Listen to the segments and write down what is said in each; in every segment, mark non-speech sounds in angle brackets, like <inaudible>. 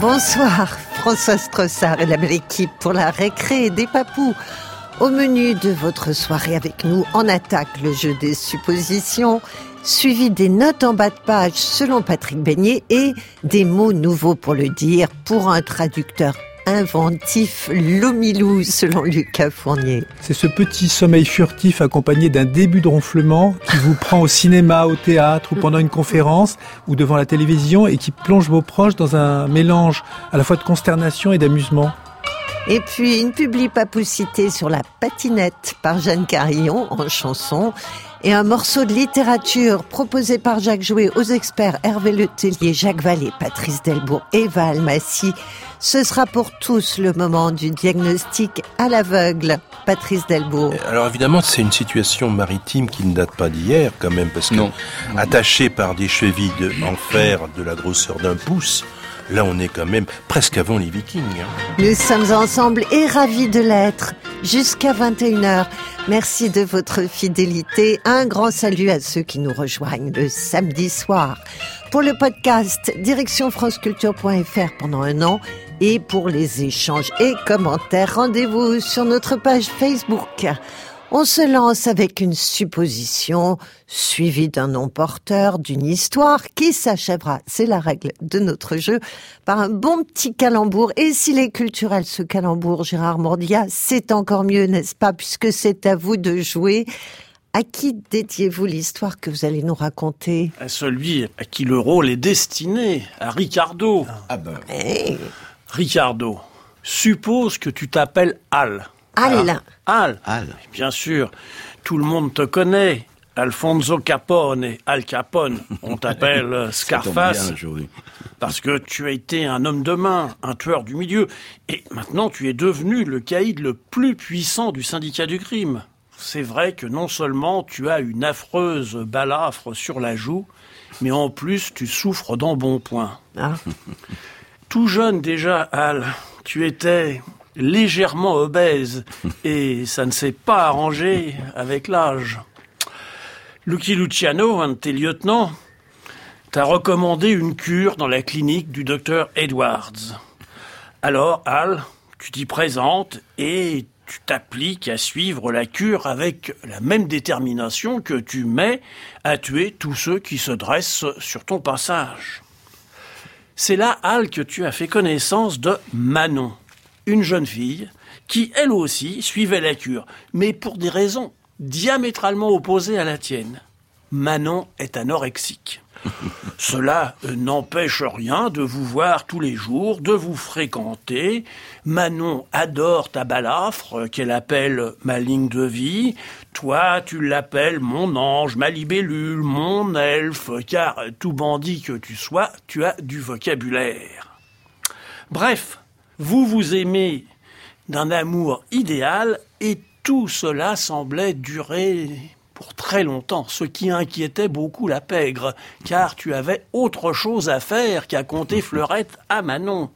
Bonsoir, François Strossard et la belle équipe pour la récré des papous. Au menu de votre soirée avec nous, on attaque le jeu des suppositions, suivi des notes en bas de page selon Patrick Beignet et des mots nouveaux pour le dire pour un traducteur inventif, l'omilou selon Lucas Fournier. C'est ce petit sommeil furtif accompagné d'un début de ronflement qui vous prend au cinéma, au théâtre ou pendant une conférence ou devant la télévision et qui plonge vos proches dans un mélange à la fois de consternation et d'amusement. Et puis une publi-papoucité sur la patinette par Jeanne Carillon en chanson et un morceau de littérature proposé par Jacques Jouet aux experts Hervé Letellier, Jacques Vallée, Patrice Delbourg et Val Massy. Ce sera pour tous le moment du diagnostic à l'aveugle. Patrice Delbourg. Alors évidemment, c'est une situation maritime qui ne date pas d'hier quand même, parce que Non. attaché par des chevilles de, en fer de la grosseur d'un pouce, là on est quand même presque avant les vikings. hein. Nous sommes ensemble et ravis de l'être jusqu'à 21h. Merci de votre fidélité. Un grand salut à ceux qui nous rejoignent le samedi soir. Pour le podcast, direction franceculture.fr pendant un an. Et pour les échanges et commentaires, rendez-vous sur notre page Facebook. On se lance avec une supposition suivie d'un nom porteur, d'une histoire qui s'achèvera, c'est la règle de notre jeu, par un bon petit calembour. Et s'il est culturel ce calembour, Gérard Mordia, c'est encore mieux, n'est-ce pas, puisque c'est à vous de jouer. À qui dédiez-vous l'histoire que vous allez nous raconter? À celui à qui le rôle est destiné, à Ricardo. Ah ben, Ricardo, suppose que tu t'appelles Al. Al, Al, Al. bien sûr, tout le monde te connaît. Alfonso Capone, Al Capone, on <laughs> t'appelle euh, Scarface parce que tu as été un homme de main, un tueur du milieu, et maintenant tu es devenu le caïd le plus puissant du syndicat du crime. C'est vrai que non seulement tu as une affreuse balafre sur la joue, mais en plus tu souffres d'embonpoint. Ah. Tout jeune déjà, Al, tu étais légèrement obèse <laughs> et ça ne s'est pas arrangé avec l'âge. Lucky Luciano, un de tes lieutenants, t'a recommandé une cure dans la clinique du docteur Edwards. Alors, Al, tu t'y présentes et tu t'appliques à suivre la cure avec la même détermination que tu mets à tuer tous ceux qui se dressent sur ton passage. C'est là, Al, que tu as fait connaissance de Manon, une jeune fille qui, elle aussi, suivait la cure, mais pour des raisons diamétralement opposées à la tienne. Manon est anorexique. <laughs> Cela euh, n'empêche rien de vous voir tous les jours, de vous fréquenter. Manon adore ta balafre, euh, qu'elle appelle ma ligne de vie. Toi, tu l'appelles mon ange, ma libellule, mon elfe, car tout bandit que tu sois, tu as du vocabulaire. Bref, vous vous aimez d'un amour idéal et tout cela semblait durer pour très longtemps, ce qui inquiétait beaucoup la pègre, car tu avais autre chose à faire qu'à compter fleurette à Manon.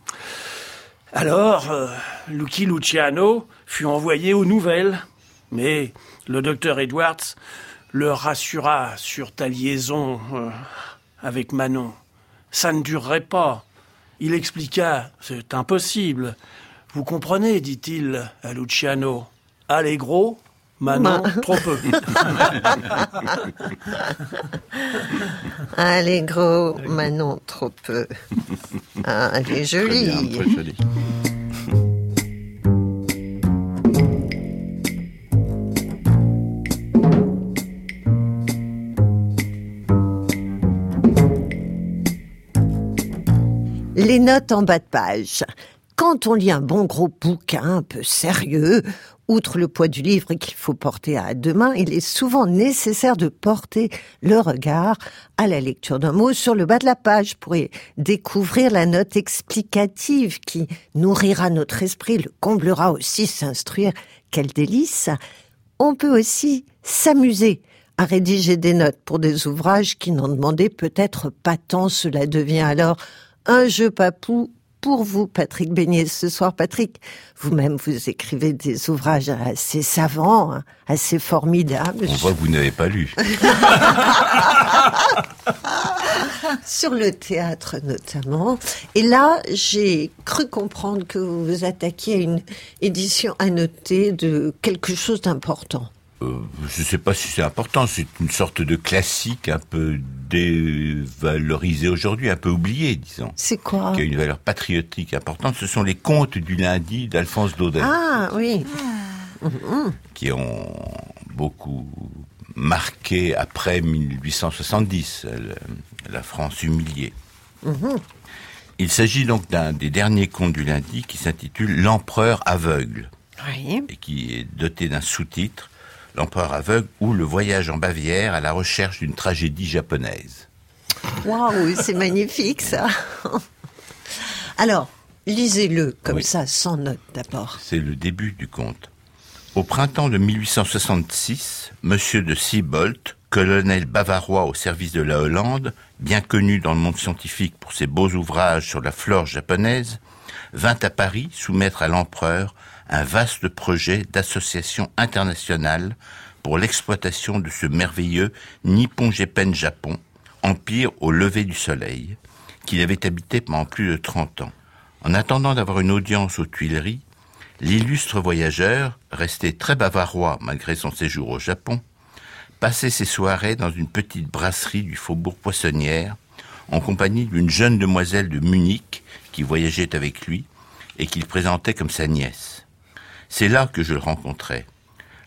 Alors, euh, Lucky Luciano fut envoyé aux nouvelles, mais le docteur Edwards le rassura sur ta liaison euh, avec Manon. Ça ne durerait pas. Il expliqua, c'est impossible. Vous comprenez, dit-il à Luciano. Allegro, Manon, trop peu. <laughs> allez gros, Manon, trop peu. Ah, elle est Très bien, jolie. très joli. Les notes en bas de page. Quand on lit un bon gros bouquin un peu sérieux, outre le poids du livre qu'il faut porter à deux mains, il est souvent nécessaire de porter le regard à la lecture d'un mot sur le bas de la page pour y découvrir la note explicative qui nourrira notre esprit, le comblera aussi, s'instruire. Quel délice! On peut aussi s'amuser à rédiger des notes pour des ouvrages qui n'en demandaient peut-être pas tant. Cela devient alors un jeu papou pour vous, Patrick Beignet, ce soir. Patrick, vous-même, vous écrivez des ouvrages assez savants, hein, assez formidables. On voit que vous n'avez pas lu. <laughs> Sur le théâtre notamment. Et là, j'ai cru comprendre que vous vous attaquiez à une édition annotée de quelque chose d'important. Euh, je ne sais pas si c'est important, c'est une sorte de classique un peu dévalorisé aujourd'hui, un peu oublié, disons. C'est quoi Qui a une valeur patriotique importante. Ce sont les contes du lundi d'Alphonse Daudet. Ah oui. Qui ont beaucoup marqué après 1870, la France humiliée. Il s'agit donc d'un des derniers contes du lundi qui s'intitule L'empereur aveugle. Et qui est doté d'un sous-titre L'empereur aveugle ou le voyage en Bavière à la recherche d'une tragédie japonaise. Waouh, c'est magnifique ça. Alors, lisez-le comme ça, sans note d'abord. C'est le début du conte. Au printemps de 1866, Monsieur de Siebold, colonel bavarois au service de la Hollande, bien connu dans le monde scientifique pour ses beaux ouvrages sur la flore japonaise, vint à Paris soumettre à l'empereur un vaste projet d'association internationale pour l'exploitation de ce merveilleux Nippon Jepen Japon, empire au lever du soleil, qu'il avait habité pendant plus de 30 ans. En attendant d'avoir une audience aux Tuileries, l'illustre voyageur, resté très bavarois malgré son séjour au Japon, passait ses soirées dans une petite brasserie du faubourg Poissonnière, en compagnie d'une jeune demoiselle de Munich qui voyageait avec lui et qu'il présentait comme sa nièce. C'est là que je le rencontrai.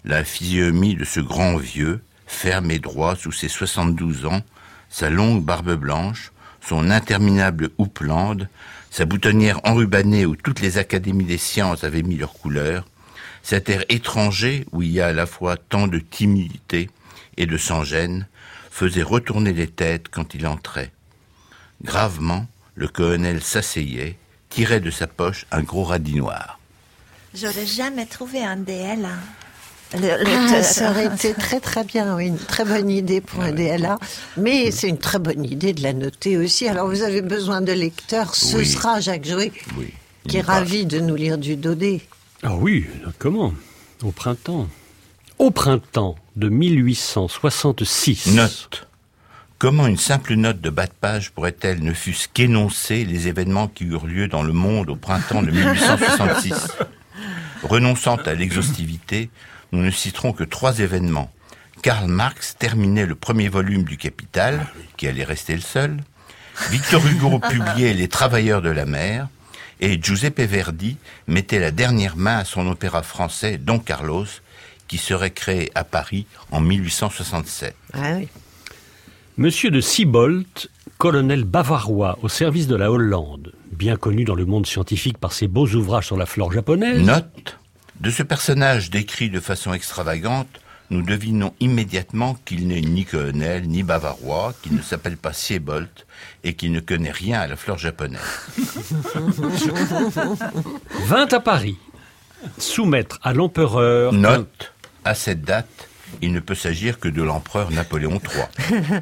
La physionomie de ce grand vieux, ferme et droit sous ses 72 ans, sa longue barbe blanche, son interminable houppelande, sa boutonnière enrubannée où toutes les académies des sciences avaient mis leur couleur, cet air étranger où il y a à la fois tant de timidité et de sans-gêne, faisait retourner les têtes quand il entrait. Gravement, le colonel s'asseyait, tirait de sa poche un gros radis noir. J'aurais jamais trouvé un DLA. ah, ça aurait été très très bien, oui, une très bonne idée pour un DLA. Mais c'est une très bonne idée de la noter aussi. Alors vous avez besoin de lecteurs, ce sera Jacques Jouet, qui est ravi de nous lire du Dodé. Ah oui, comment? Au printemps. Au printemps de 1866. Note. Comment une simple note de bas de page pourrait-elle ne fût-ce qu'énoncer les événements qui eurent lieu dans le monde au printemps de 1866 <laughs> Renonçant à l'exhaustivité, nous ne citerons que trois événements. Karl Marx terminait le premier volume du Capital, qui allait rester le seul. Victor Hugo <laughs> publiait Les Travailleurs de la mer. Et Giuseppe Verdi mettait la dernière main à son opéra français Don Carlos, qui serait créé à Paris en 1867. Ah Monsieur de Siebold, colonel bavarois au service de la Hollande, bien connu dans le monde scientifique par ses beaux ouvrages sur la flore japonaise. Note de ce personnage décrit de façon extravagante, nous devinons immédiatement qu'il n'est ni colonel, ni bavarois, qu'il ne s'appelle pas Siebold et qu'il ne connaît rien à la flore japonaise. <laughs> Vint à Paris, soumettre à l'empereur... Note, à cette date, il ne peut s'agir que de l'empereur Napoléon III. <laughs>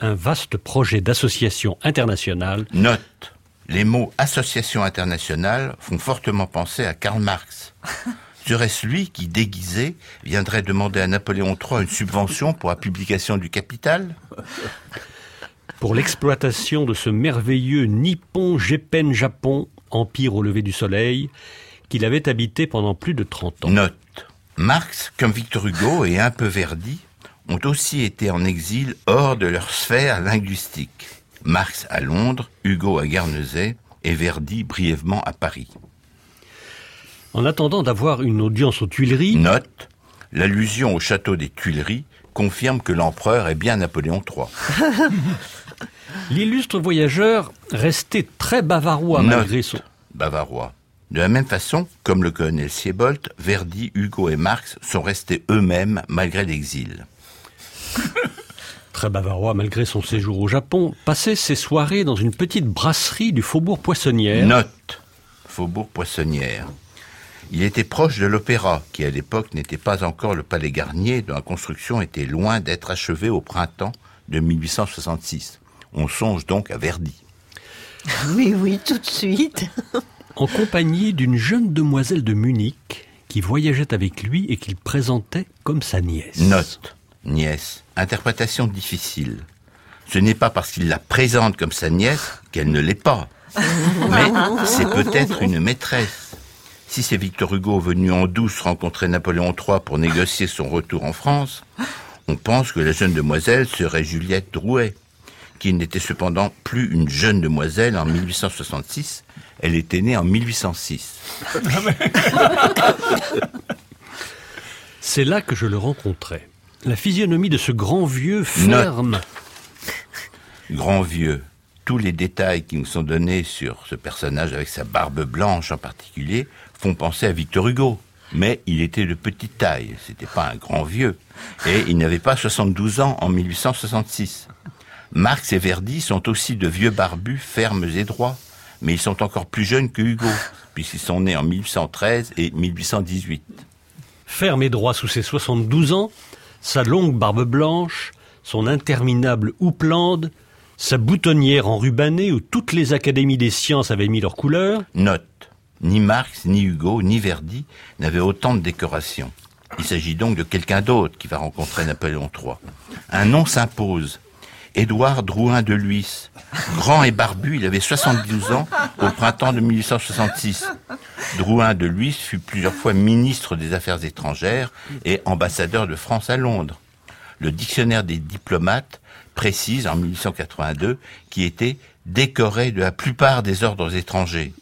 un vaste projet d'association internationale. Note. Les mots association internationale font fortement penser à Karl Marx. <laughs> Serait-ce lui qui, déguisé, viendrait demander à Napoléon III une subvention pour la publication du Capital? Pour l'exploitation de ce merveilleux Nippon Jepen Japon, empire au lever du soleil, qu'il avait habité pendant plus de 30 ans. Note. Marx, comme Victor Hugo et un peu Verdi, ont aussi été en exil hors de leur sphère linguistique. Marx à Londres, Hugo à Guernesey et Verdi brièvement à Paris. En attendant d'avoir une audience aux Tuileries... Note, l'allusion au château des Tuileries confirme que l'empereur est bien Napoléon III. <laughs> L'illustre voyageur restait très bavarois malgré son... Bavarois. De la même façon, comme le colonel Siebold, Verdi, Hugo et Marx sont restés eux-mêmes malgré l'exil. Très bavarois malgré son séjour au Japon, passait ses soirées dans une petite brasserie du faubourg Poissonnière. Note Faubourg Poissonnière. Il était proche de l'opéra, qui à l'époque n'était pas encore le palais Garnier, dont la construction était loin d'être achevée au printemps de 1866. On songe donc à Verdi. <laughs> Oui, oui, tout de suite. En compagnie d'une jeune demoiselle de Munich qui voyageait avec lui et qu'il présentait comme sa nièce. Note, nièce, interprétation difficile. Ce n'est pas parce qu'il la présente comme sa nièce qu'elle ne l'est pas. Mais c'est peut-être une maîtresse. Si c'est Victor Hugo venu en douce rencontrer Napoléon III pour négocier son retour en France, on pense que la jeune demoiselle serait Juliette Drouet, qui n'était cependant plus une jeune demoiselle en 1866, elle était née en 1806. C'est là que je le rencontrai. La physionomie de ce grand vieux ferme. Grand vieux, tous les détails qui nous sont donnés sur ce personnage avec sa barbe blanche en particulier font penser à Victor Hugo. Mais il était de petite taille, c'était pas un grand vieux. Et il n'avait pas 72 ans en 1866. Marx et Verdi sont aussi de vieux barbus fermes et droits. Mais ils sont encore plus jeunes que Hugo, puisqu'ils sont nés en 1813 et 1818. Ferme et droit sous ses 72 ans, sa longue barbe blanche, son interminable houppelande, sa boutonnière enrubannée où toutes les académies des sciences avaient mis leur couleur. Note. Ni Marx, ni Hugo, ni Verdi n'avaient autant de décorations. Il s'agit donc de quelqu'un d'autre qui va rencontrer Napoléon III. Un nom s'impose. Édouard Drouin de Lhuys. Grand et barbu, il avait 72 ans au printemps de 1866. Drouin de Lhuys fut plusieurs fois ministre des Affaires étrangères et ambassadeur de France à Londres. Le dictionnaire des diplomates précise en 1882 qu'il était décoré de la plupart des ordres étrangers.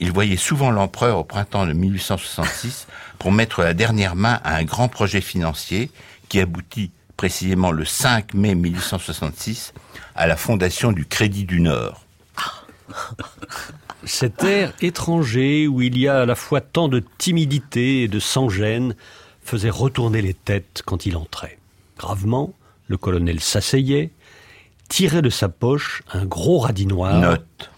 Il voyait souvent l'empereur au printemps de 1866 pour mettre la dernière main à un grand projet financier qui aboutit précisément le 5 mai 1866 à la fondation du Crédit du Nord. <laughs> Cet air étranger où il y a à la fois tant de timidité et de sans-gêne faisait retourner les têtes quand il entrait. Gravement, le colonel s'asseyait, tirait de sa poche un gros radis noir. Note.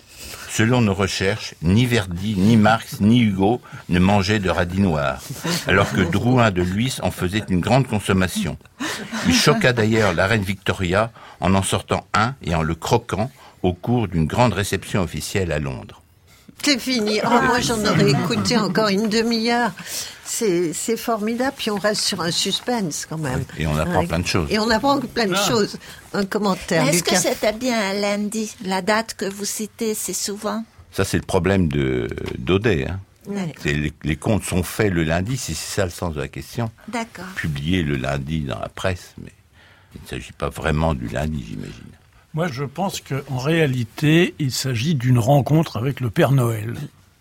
Selon nos recherches, ni Verdi, ni Marx, ni Hugo ne mangeaient de radis noirs, alors que Drouin de Lhuys en faisait une grande consommation. Il choqua d'ailleurs la reine Victoria en en sortant un et en le croquant au cours d'une grande réception officielle à Londres. C'est fini. Oh, moi, j'en aurais écouté encore une demi-heure. C'est formidable. Puis on reste sur un suspense quand même. Et on apprend Ouais. plein de choses. Et on apprend plein de choses. Un commentaire. Est-ce que c'était bien un lundi La date que vous citez, c'est souvent? Ça, c'est le problème de d'Audet. Hein. Ouais. Les, les comptes sont faits le lundi, si c'est ça le sens de la question. D'accord. Publiés le lundi dans la presse, mais il ne s'agit pas vraiment du lundi, j'imagine. Moi, je pense qu'en réalité, il s'agit d'une rencontre avec le Père Noël.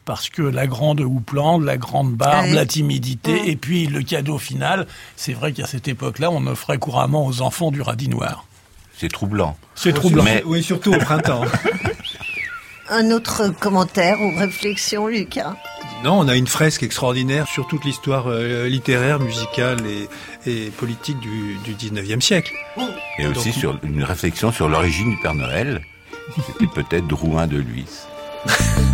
Parce que la grande houppelande, la grande barbe, la timidité, et puis le cadeau final, c'est vrai qu'à cette époque-là, on offrait couramment aux enfants du radis noir. C'est troublant. C'est troublant. Mais- Oui, surtout au printemps. <laughs> Un autre commentaire ou réflexion, Lucas? Non, on a une fresque extraordinaire sur toute l'histoire euh, littéraire, musicale et, et politique du, du 19e siècle. Et aussi sur une réflexion sur l'origine du Père Noël. C'était peut-être Drouin de Lhuys. <laughs>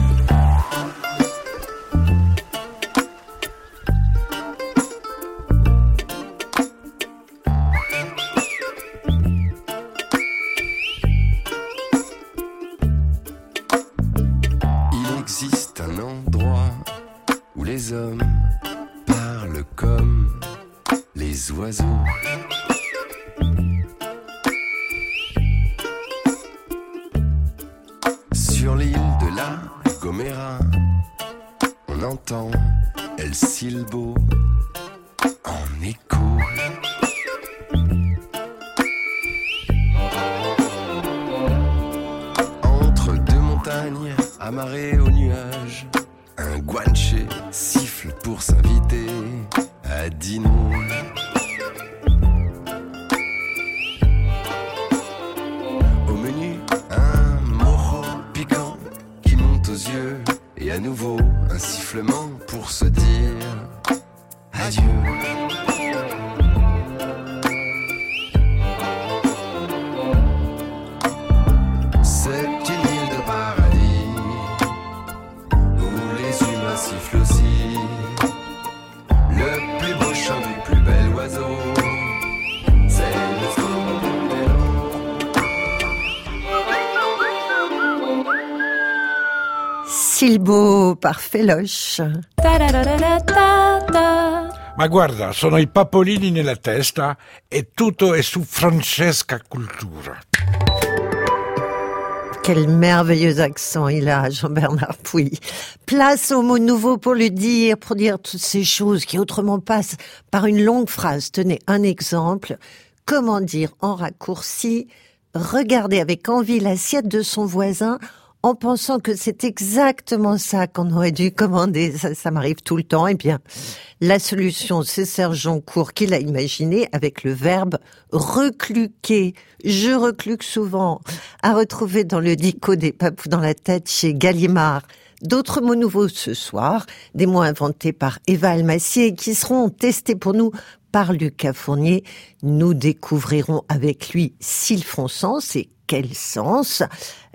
Silbo par Feloche. Ma guarda, sono i papolini nella testa e tutto è su Francesca Cultura. Quel merveilleux accent il a, Jean-Bernard Pouy. Place au mot nouveau pour le dire, pour dire toutes ces choses qui autrement passent par une longue phrase. Tenez un exemple. Comment dire en raccourci? Regardez avec envie l'assiette de son voisin en pensant que c'est exactement ça qu'on aurait dû commander. Ça, ça m'arrive tout le temps. Eh bien, la solution, c'est Serge Joncourt qui l'a imaginé avec le verbe recluquer. Je recluque souvent. À retrouver dans le dico des papous dans la tête chez Gallimard. D'autres mots nouveaux ce soir, des mots inventés par Eva Almassier qui seront testés pour nous par Lucas Fournier. Nous découvrirons avec lui s'ils font sens et quel sens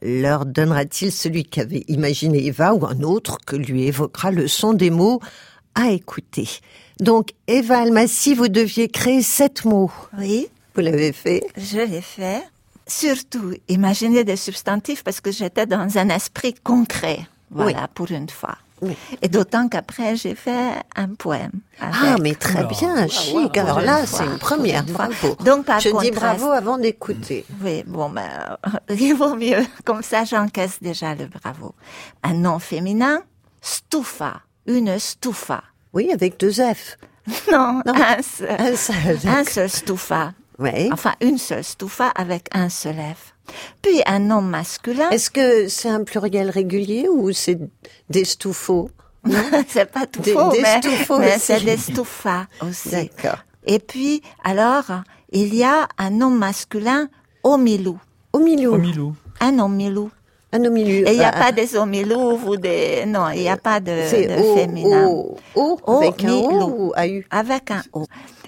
leur donnera-t-il celui qu'avait imaginé Eva ou un autre que lui évoquera le son des mots à écouter? Donc, Eva Almassi, vous deviez créer sept mots. Oui, Vous l'avez fait? je l'ai fait. Surtout, imaginer des substantifs parce que j'étais dans un esprit concret. Voilà, pour une fois. Oui. Et d'autant qu'après, j'ai fait un poème. Ah, mais très bien, chic. Alors là, c'est une première. Bravo. Donc, par Je dis bravo avant d'écouter. Oui, bon, euh, <laughs> il vaut mieux. Comme ça, j'encaisse déjà le bravo. Un nom féminin, stufa. Une stufa. Oui, avec deux F. Non, Non. un seul. Un seul, Un d'accord. seul stufa. Oui. Enfin, une seule stufa avec un seul F. Puis un nom masculin. Est-ce que c'est un pluriel régulier ou c'est des stouffaux <laughs> c'est pas tout Des- faux, des mais, c'est des stufas aussi. D'accord. Et puis, alors, il y a un nom masculin, omilou. Au milieu. Au Milou. Un omilou. Un au milieu. Et il n'y a Ah, pas des omilous ou des... Non, il n'y a pas de, de O, féminin. O, O, O, avec un O milou. ou AU Avec un O.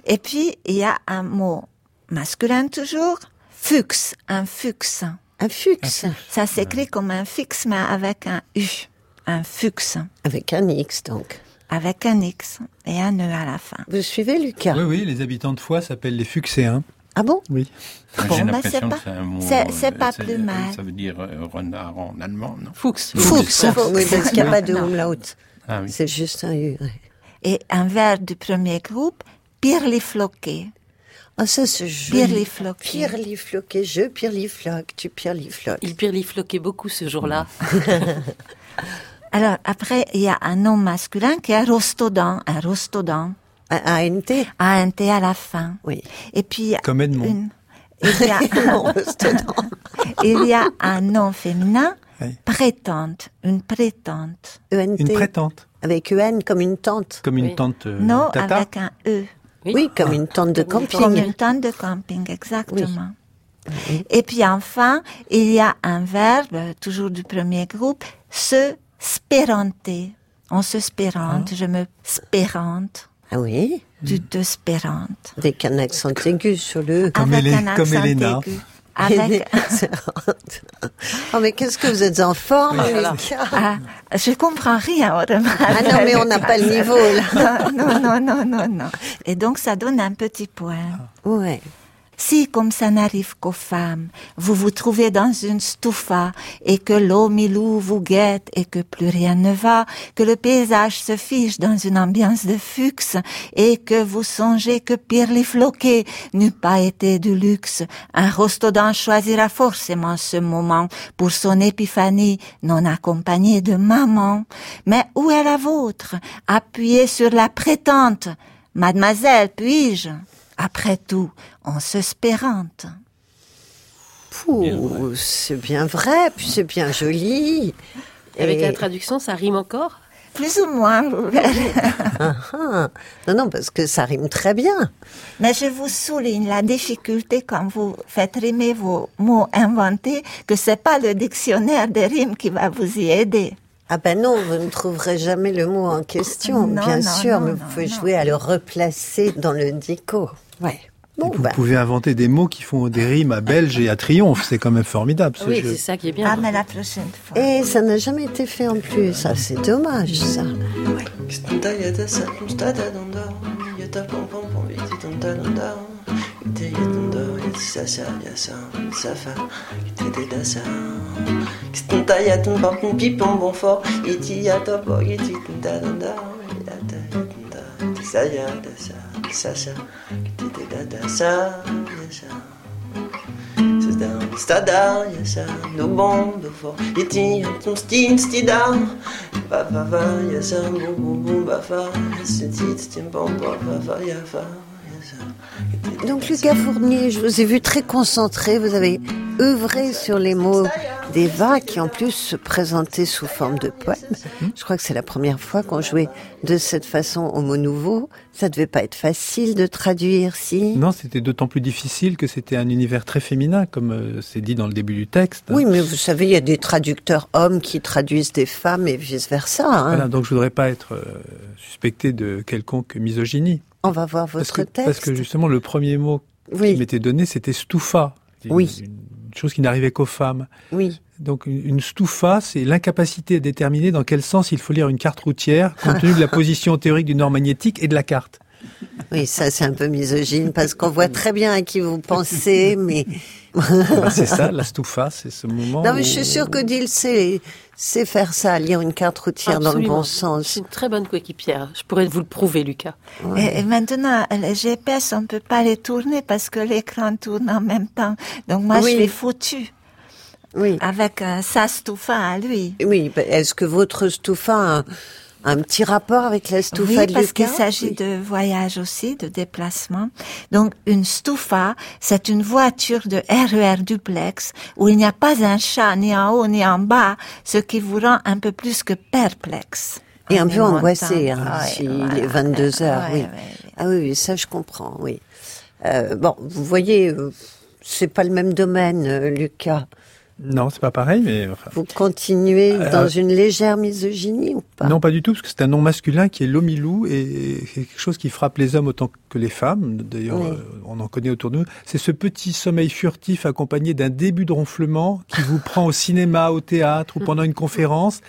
Et puis, il y a un mot masculin toujours, fuchs, un fuchs. Un fuchs. Ça s'écrit comme un fixe, mais avec un U. Un fuchs. Avec un X, donc. Avec un X et un E à la fin. Vous suivez, Lucas? Oui, oui, les habitants de Foix s'appellent les Fuxéens. Ah bon? Oui. Bon, J'ai ben, l'impression c'est que pas- c'est un mot. c'est- c'est euh, pas plus mal. Ça veut dire euh, renard en allemand, non? Fuchs. Fuchs. Oui, parce qu'il n'y a pas de umlaut. Ah oui. C'est juste un U. ouais. Et un verbe du premier groupe, pirlifloquer. Ah, ça, c'est joli. Pirlifloquer. Pirlifloquer, je pirlifloque, tu pirlifloques. Il pirlifloquait beaucoup ce jour-là. <laughs> Alors, après, il y a un nom masculin qui est rostodon, un rostodon. Un ANT un T à la fin. Oui. Et puis, il y a Comme Edmond. une- il, y a, <laughs> <laughs> rostodon. il y a un nom féminin, Oui. prétente, une prétente. ENT. Une prétente. Avec EN comme une tante. Comme une Oui. tante euh, non, tata. avec un E. Oui, comme une tente de camping. Comme une tente de camping, exactement. Et puis enfin, il y a un verbe, toujours du premier groupe, se spéranter. On se spérante, je me spérante, Ah oui tu te spérantes. Avec un accent aigu sur le E. Comme avec comme aigu. Avec, oh, mais qu'est-ce que vous êtes en forme, Voilà. Ah, je comprends rien remarque. Ah non, mais on n'a pas le niveau, là. Non, non, non, non, non. Et donc, ça donne un petit poème. Ouais. Si, comme ça n'arrive qu'aux femmes, vous vous trouvez dans une stufa et que l'eau milou vous guette et que plus rien ne va, que le paysage se fiche dans une ambiance de fuchs et que vous songez que pirlifloquer n'eût pas été du luxe, un rostodon choisira forcément ce moment pour son épiphanie non accompagnée de maman. Mais où est la vôtre? Appuyez sur la prétente. Mademoiselle, puis-je? Après tout, on se spérante. Pouh, c'est bien vrai, puis c'est bien joli. Avec Et- la traduction, ça rime encore? Plus ou moins, vous verrez. Ah, ah. Non, non, parce que ça rime très bien. Mais je vous souligne la difficulté quand vous faites rimer vos mots inventés, que c'est pas le dictionnaire des rimes qui va vous y aider. Ah ben non, vous ne trouverez jamais le mot en question, Non, bien non, sûr, non, mais non, vous pouvez non. jouer à le replacer dans le dico. Ouais. Bon, Vous bah, pouvez inventer des mots qui font des rimes à Belge et à Triomphe. C'est quand même formidable ce Oui, jeu. c'est ça qui est bien. Ah, mais la prochaine fois. et ça n'a jamais été fait en plus, ça c'est dommage ça. Yasa, safa, tete dasa. Kstanta yatum papin pipon bon fort, iti yata bo iti tunda danda, yata yatunda, saya dasa, sasa, tete dasa, yasa. Sada, stada, yasa, no bon do fort, iti yatum stin stida, ba ba ba, yasa, bum bum bum ba fa, yasa, tit stin bon ba fa fa, yafa. Donc Lucas Fournier, je vous ai vu très concentré, vous avez œuvré sur les mots d'Eva qui en plus se présentaient sous forme de poème. Je crois que c'est la première fois qu'on jouait de cette façon au mot nouveau. Ça devait pas être facile de traduire, si Non, c'était d'autant plus difficile que c'était un univers très féminin, comme euh, c'est dit dans le début du texte. Oui, mais vous savez, il y a des traducteurs hommes qui traduisent des femmes et vice-versa. Hein. Voilà, donc je voudrais pas être euh, suspecté de quelconque misogynie. On va voir Parce votre que, texte. parce que justement, le premier mot Oui. qui m'était donné, c'était stufa. Oui. Une chose qui n'arrivait qu'aux femmes. Oui. Donc une stufa, c'est l'incapacité à déterminer dans quel sens il faut lire une carte routière, compte tenu de la <laughs> position théorique du nord magnétique et de la carte. Oui, ça c'est un peu misogyne parce qu'on voit très bien à qui vous pensez, mais... Bah, c'est <laughs> ça, la stufa, c'est ce moment. Non, mais où- je suis sûre qu'Odile sait, sait faire ça, lire une carte routière dans le bon C'est sens. une très bonne coéquipière. Je pourrais vous le prouver, Lucas. Et, et maintenant, les GPS, on peut pas les tourner parce que l'écran tourne en même temps. Donc moi, Oui. je l'ai foutu. Oui. Avec euh, sa stufa à lui. Oui, bah, est-ce que votre stufa a un, petit rapport avec la stufa oui, de parce qu'il s'agit Oui. de voyage aussi, de déplacement. Donc, une stufa, c'est une voiture de RER duplex où il n'y a pas un chat ni en haut ni en bas, ce qui vous rend un peu plus que perplexe. Et un peu angoissé, hein, ouais, s'il voilà. est 22 heures, Ouais, oui. ouais. Ah oui, oui, ça je comprends, oui. Euh, bon, vous voyez, euh, c'est pas le même domaine, euh, Lucas. Non, c'est pas pareil, mais enfin. Vous continuez Euh, dans une légère misogynie ou pas? Non, pas du tout, parce que c'est un nom masculin qui est l'omilou et c'est quelque chose qui frappe les hommes autant que les femmes. D'ailleurs, Oui. euh, on en connaît autour de nous. C'est ce petit sommeil furtif accompagné d'un début de ronflement qui vous prend au cinéma, au théâtre ou pendant une conférence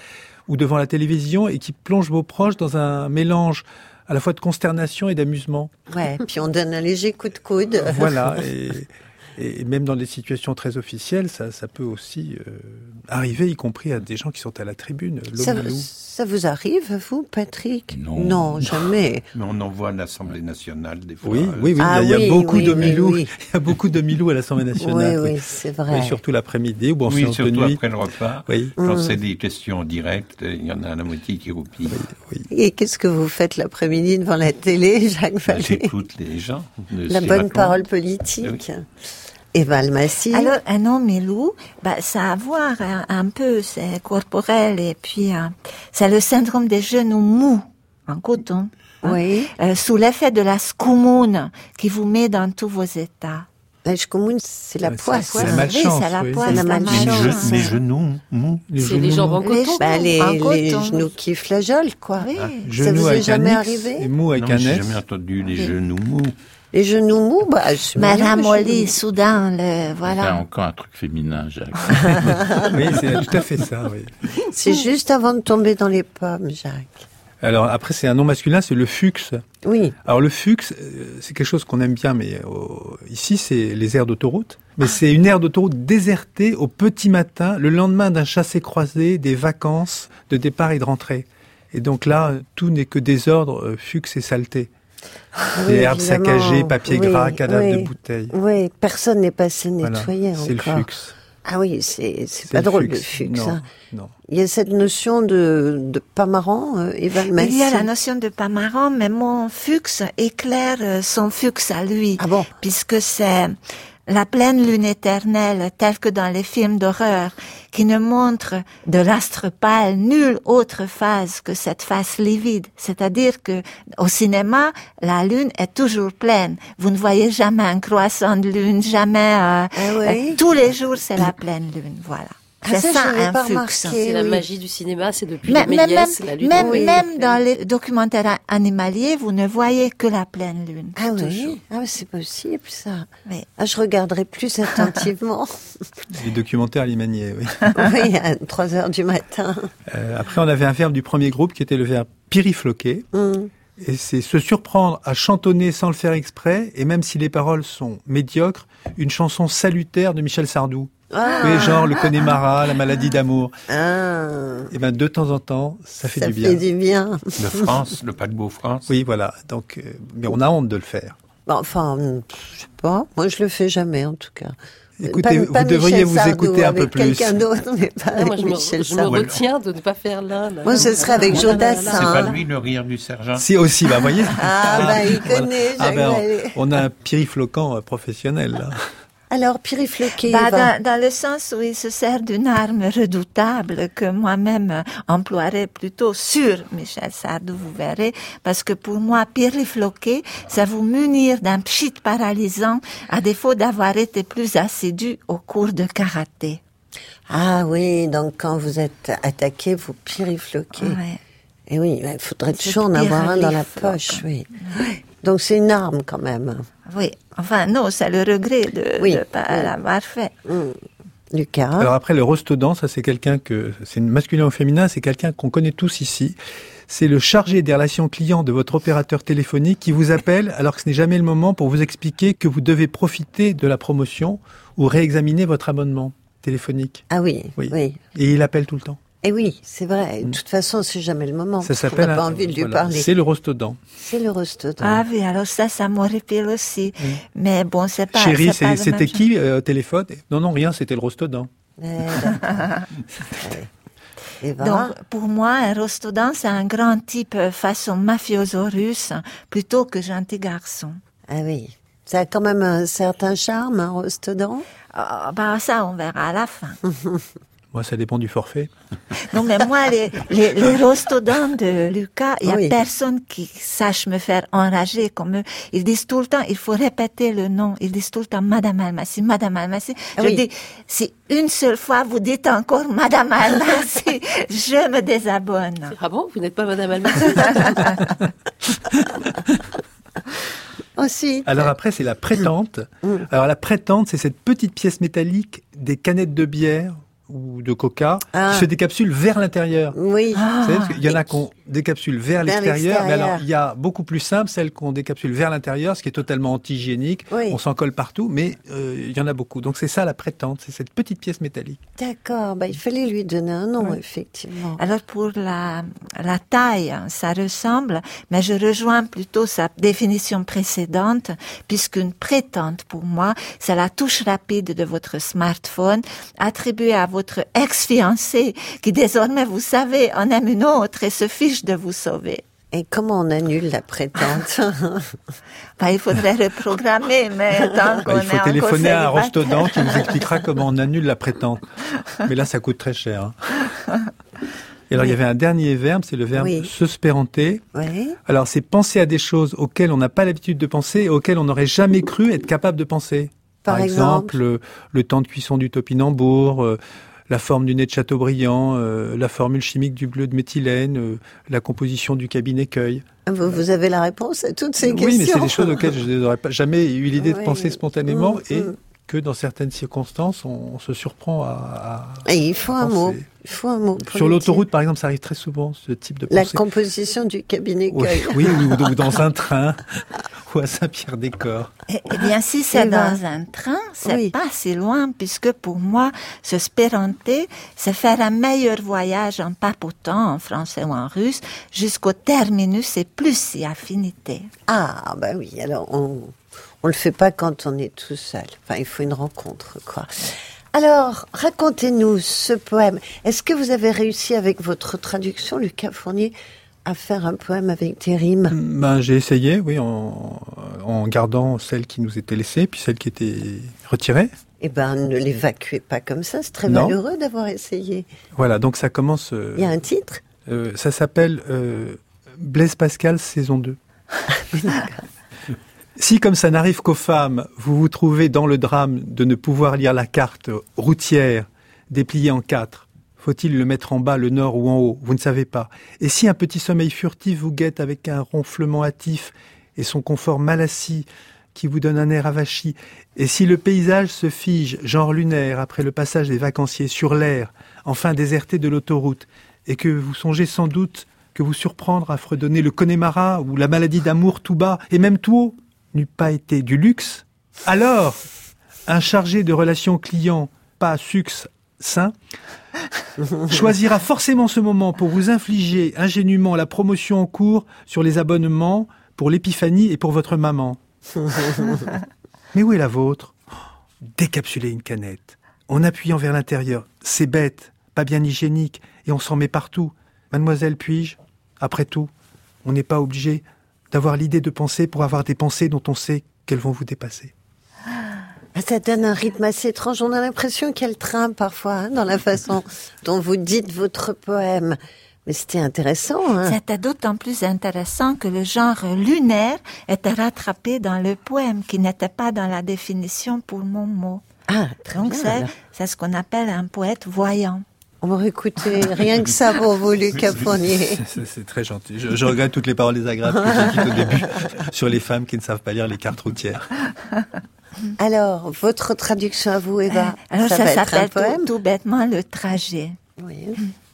ou devant la télévision et qui plonge vos proches dans un mélange à la fois de consternation et d'amusement. Ouais, puis on donne un léger coup de coude. Voilà. Et, <laughs> et même dans des situations très officielles, ça, ça peut aussi euh, arriver, y compris à des gens qui sont à la tribune. Ça, vous arrive, vous, Patrick? Non. jamais. <laughs> Mais on en voit à l'Assemblée nationale des fois. Oui, euh, oui, oui. Ah il y a, il y a oui, beaucoup oui, de oui, milous. oui. <laughs> Il y a beaucoup de milous à l'Assemblée Oui, nationale. oui, c'est vrai. Et surtout l'après-midi ou en oui, séance de surtout nuit. après le repas. Oui. Quand Mm. c'est des questions directes, il y en a la moitié qui roupille. Et qu'est-ce que vous faites l'après-midi devant la télé, Jacques Ben, Vallée? J'écoute les gens. La bonne parole politique. Et Valmassi Alors, un homme milou, bah, ça a à voir un, un peu, c'est corporel, et puis euh, c'est le syndrome des genoux mous, en coton, hein, Oui. euh, sous l'effet de la scoumoune qui vous met dans tous vos états. La commune, c'est la c'est- poisse. c'est la Oui, malchance, c'est la poisse, C'est la malchance. Les, les genoux mous. Les C'est les genoux jambes en mous. Les coton. Les, en les coton. genoux qui flageolent, quoi. Oui. Ça Genoux vous est jamais arrivé et mou avec un j'ai S. jamais entendu les genoux mous. Les genoux mous, bah, je Mais me souviens ramolli, que soudain, le, voilà. encore un truc féminin, Jacques. <laughs> oui, c'est tout à fait ça. Oui. C'est juste avant de tomber dans les pommes, Jacques. Alors après, c'est un nom masculin, c'est le fuchs. Oui. Alors le fuchs, euh, c'est quelque chose qu'on aime bien, mais euh, ici, c'est les aires d'autoroute. Mais c'est une aire d'autoroute désertée au petit matin, le lendemain d'un chassé-croisé, des vacances, de départ et de rentrée. Et donc là, tout n'est que désordre, euh, fuchs et saleté. Des Oui, herbes évidemment. saccagées, papier Oui, gras, cadavres de bouteilles. Oui, personne n'est passé Voilà, nettoyer c'est le fuchs. Ah oui, c'est pas le drôle fuchs. le fuchs. Non, hein. non. Il y a cette notion de, de pas marrant, euh, Eva Il y a la notion de pas marrant, mais mon fuchs éclaire euh, son fuchs à lui. Ah bon? Puisque c'est la pleine lune éternelle, telle que dans les films d'horreur, qui ne montre de l'astre pâle nulle autre phase que cette face livide. C'est-à-dire que au cinéma, la lune est toujours pleine. Vous ne voyez jamais un croissant de lune, jamais. euh, ouais euh, tous les jours, c'est la pleine lune. Voilà. Ah, C'est ça, ça, un. C'est la magie du cinéma, c'est depuis Mais- la mais Méliès, même, la lune. même, Oui. même dans les documentaires a- animaliers, vous ne voyez que la pleine lune. Ah toujours. oui, ah, c'est possible ça. Oui. Ah, je regarderai plus <laughs> attentivement. Les documentaires alimaniers, oui. <laughs> oui, à 3 heures du matin. Euh, après, on avait un verbe du premier groupe qui était le verbe périfloquer. Hum. Et c'est se surprendre à chantonner sans le faire exprès, et même si les paroles sont médiocres, une chanson salutaire de Michel Sardou. Ah. Oui, genre le Connemara, la maladie d'amour. Ah, Et ben de temps en temps, ça fait ça du bien. fait du bien. Le France, le paquebot France. Oui, voilà. Donc, euh, mais on a honte de le faire. Bon, Enfin, je sais pas. Moi, je le fais jamais, en tout cas. Écoutez, Pas- pas vous devriez Michel vous Sardou, écouter un peu plus. quelqu'un d'autre, mais pas Ah, avec je me, Michel je me Sardou. retiens de ne pas faire l'un. là. Moi, ce serait avec Ah, Jodassin. C'est pas lui le rire du sergent. Si aussi, bah voyez. Ah, bah, il connaît, Ah, Jacques ben, on a un périfloquant euh, professionnel. Là. Alors, Pirifloquet, Bah, dans, dans le sens où il se sert d'une arme redoutable que moi-même emploierais plutôt sur Michel Sardou, vous verrez, parce que pour moi, pirifloquer, ça vous munir d'un pchit paralysant à défaut d'avoir été plus assidu au cours de karaté. Ah oui, donc quand vous êtes attaqué, vous pirifloquez. Ouais. Et oui, il faudrait toujours en avoir un dans la poche, oui. Donc c'est une arme quand même. Oui, enfin non, c'est le regret de Oui, ne pas oui. l'avoir fait. Hum. Lucas. Alors après, le rostodan, ça c'est quelqu'un que c'est masculin ou féminin, c'est quelqu'un qu'on connaît tous ici. C'est le chargé des relations clients de votre opérateur téléphonique qui vous appelle alors que ce n'est jamais le moment pour vous expliquer que vous devez profiter de la promotion ou réexaminer votre abonnement téléphonique. Ah oui, Oui. oui. Et il appelle tout le temps. Et oui, c'est vrai. De toute façon, c'est jamais le moment. Ça s'appelle n'a pas un- envie de lui voilà, parler. C'est le rostodan. C'est le rostodan. Ah oui, alors ça, ça m'horripile aussi. Mais bon, c'est pas. Chérie, c'était qui euh, au téléphone? Non, non, rien, c'était le rostodan. Eh, d'accord. Et va. Donc, pour moi, un rostodan, c'est un grand type euh, façon mafioso russe, plutôt que gentil garçon. Ah oui. Ça a quand même un certain charme, un rostodan. Ah, bah, ça, on verra à la fin. <laughs> Moi, ça dépend du forfait. <laughs> Non, mais moi, les, les, les rostodons de Lucas, il y a Oui. personne qui sache me faire enrager comme eux. Ils disent tout le temps, il faut répéter le nom. Ils disent tout le temps, Madame Almassi, Madame Almassi. Je oui. dis, si une seule fois vous dites encore Madame Almassi, <laughs> je me désabonne. Ah bon Vous n'êtes pas Madame Almassi? <laughs> Aussi. Alors après, c'est la prétente. Alors la prétente, c'est cette petite pièce métallique des canettes de bière ou de coca Ah. qui se décapsule vers l'intérieur. Oui. Vous savez, parce qu'il y en a qu'on décapsule vers, Vers l'extérieur, mais alors il y a beaucoup plus simple, celle qu'on décapsule vers l'intérieur, ce qui est totalement anti-hygiénique. Oui. On s'en colle partout, mais euh, il y en a beaucoup. Donc c'est ça la prétente, c'est cette petite pièce métallique. D'accord. Bah, il fallait lui donner un nom, effectivement. Alors pour la, la taille, hein, ça ressemble, mais je rejoins plutôt sa définition précédente, puisqu'une prétente pour moi, c'est la touche rapide de votre smartphone attribuée à votre ex-fiancé, qui désormais, vous savez, en aime une autre et se fiche de vous sauver. Et comment on annule la prétente <laughs> Bah, il faudrait reprogrammer, mais <laughs> tant qu'on Bah, il faut téléphoner à un qui vous expliquera <laughs> comment on annule la prétente. Mais là, ça coûte très cher. hein. Et alors, il y avait un dernier verbe, c'est le verbe Oui. se spéranter. Oui. Alors, c'est penser à des choses auxquelles on n'a pas l'habitude de penser et auxquelles on n'aurait jamais cru être capable de penser. Par exemple le, le temps de cuisson du topinambour, euh, la forme du nez de Chateaubriand, euh, la formule chimique du bleu de méthylène, euh, la composition du cabinet cueil. Vous, vous avez la réponse à toutes ces oui, questions mais c'est des choses auxquelles je n'aurais jamais eu l'idée de Oui. penser spontanément Mm, et mm. Que dans certaines circonstances, on, on se surprend à... à- Et il faut un mot. Il faut un mot. Sur l'autoroute, par exemple, ça arrive très souvent, ce type de. La pensée. composition du cabinet Oui, cueil. oui, oui, ou, ou dans <laughs> un train, <laughs> ou à Saint-Pierre-des-Corps. Eh, eh bien, si c'est Eh ben, dans un train, c'est oui. pas si loin, puisque pour moi, se spéranter, c'est faire un meilleur voyage en papotant, en français ou en russe, jusqu'au terminus et plus si affinité. Ah, bah oui, alors on on le fait pas quand on est tout seul. Enfin, il faut une rencontre, quoi. Alors, racontez-nous ce poème. Est-ce que vous avez réussi avec votre traduction, Lucas Fournier, à faire un poème avec des rimes? Ben, j'ai essayé, oui, en, en gardant celle qui nous était laissée, puis celle qui était retirée. Eh ben, ne l'évacuez pas comme ça. C'est très Non. malheureux d'avoir essayé. Voilà, donc ça commence. euh, Il y a un titre? euh, ça s'appelle euh, Blaise Pascal, saison 2. Si, comme ça n'arrive qu'aux femmes, vous vous trouvez dans le drame de ne pouvoir lire la carte routière dépliée en quatre, faut-il le mettre en bas, le nord ou en haut? Vous ne savez pas. Et si un petit sommeil furtif vous guette avec un ronflement hâtif et son confort mal assis qui vous donne un air avachi, et si le paysage se fige, genre lunaire, après le passage des vacanciers sur l'air, enfin déserté de l'autoroute, et que vous songez sans doute que vous surprendre à fredonner le Connemara ou la maladie d'amour tout bas et même tout haut? N'eût pas été du luxe, alors un chargé de relations clients pas succe sain choisira forcément ce moment pour vous infliger ingénument la promotion en cours sur les abonnements pour l'épiphanie et pour votre maman. <laughs> Mais où est la vôtre? Décapsuler une canette, en appuyant vers l'intérieur. C'est bête, pas bien hygiénique, et on s'en met partout. Mademoiselle, puis-je? Après tout, on n'est pas obligé d'avoir l'idée de penser pour avoir des pensées dont on sait qu'elles vont vous dépasser. Ah, Ça donne un rythme assez étrange. On a l'impression qu'il y a le train parfois hein, dans la façon <laughs> dont vous dites votre poème. Mais c'était intéressant. Hein. C'était d'autant plus intéressant que le genre lunaire était rattrapé dans le poème, qui n'était pas dans la définition pour mon mot. Ah, très Donc bien, c'est ce qu'on appelle un poète voyant. On va écouter rien que ça pour vous, Lucas Fournier. C'est très gentil. Je, je regrette toutes les paroles désagréables que j'ai dites au début <laughs> sur les femmes qui ne savent pas lire les cartes routières. <laughs> Alors, votre traduction à vous, Eva, Alors ça, va être un s'appelle poème tout, tout bêtement le trajet. Oui.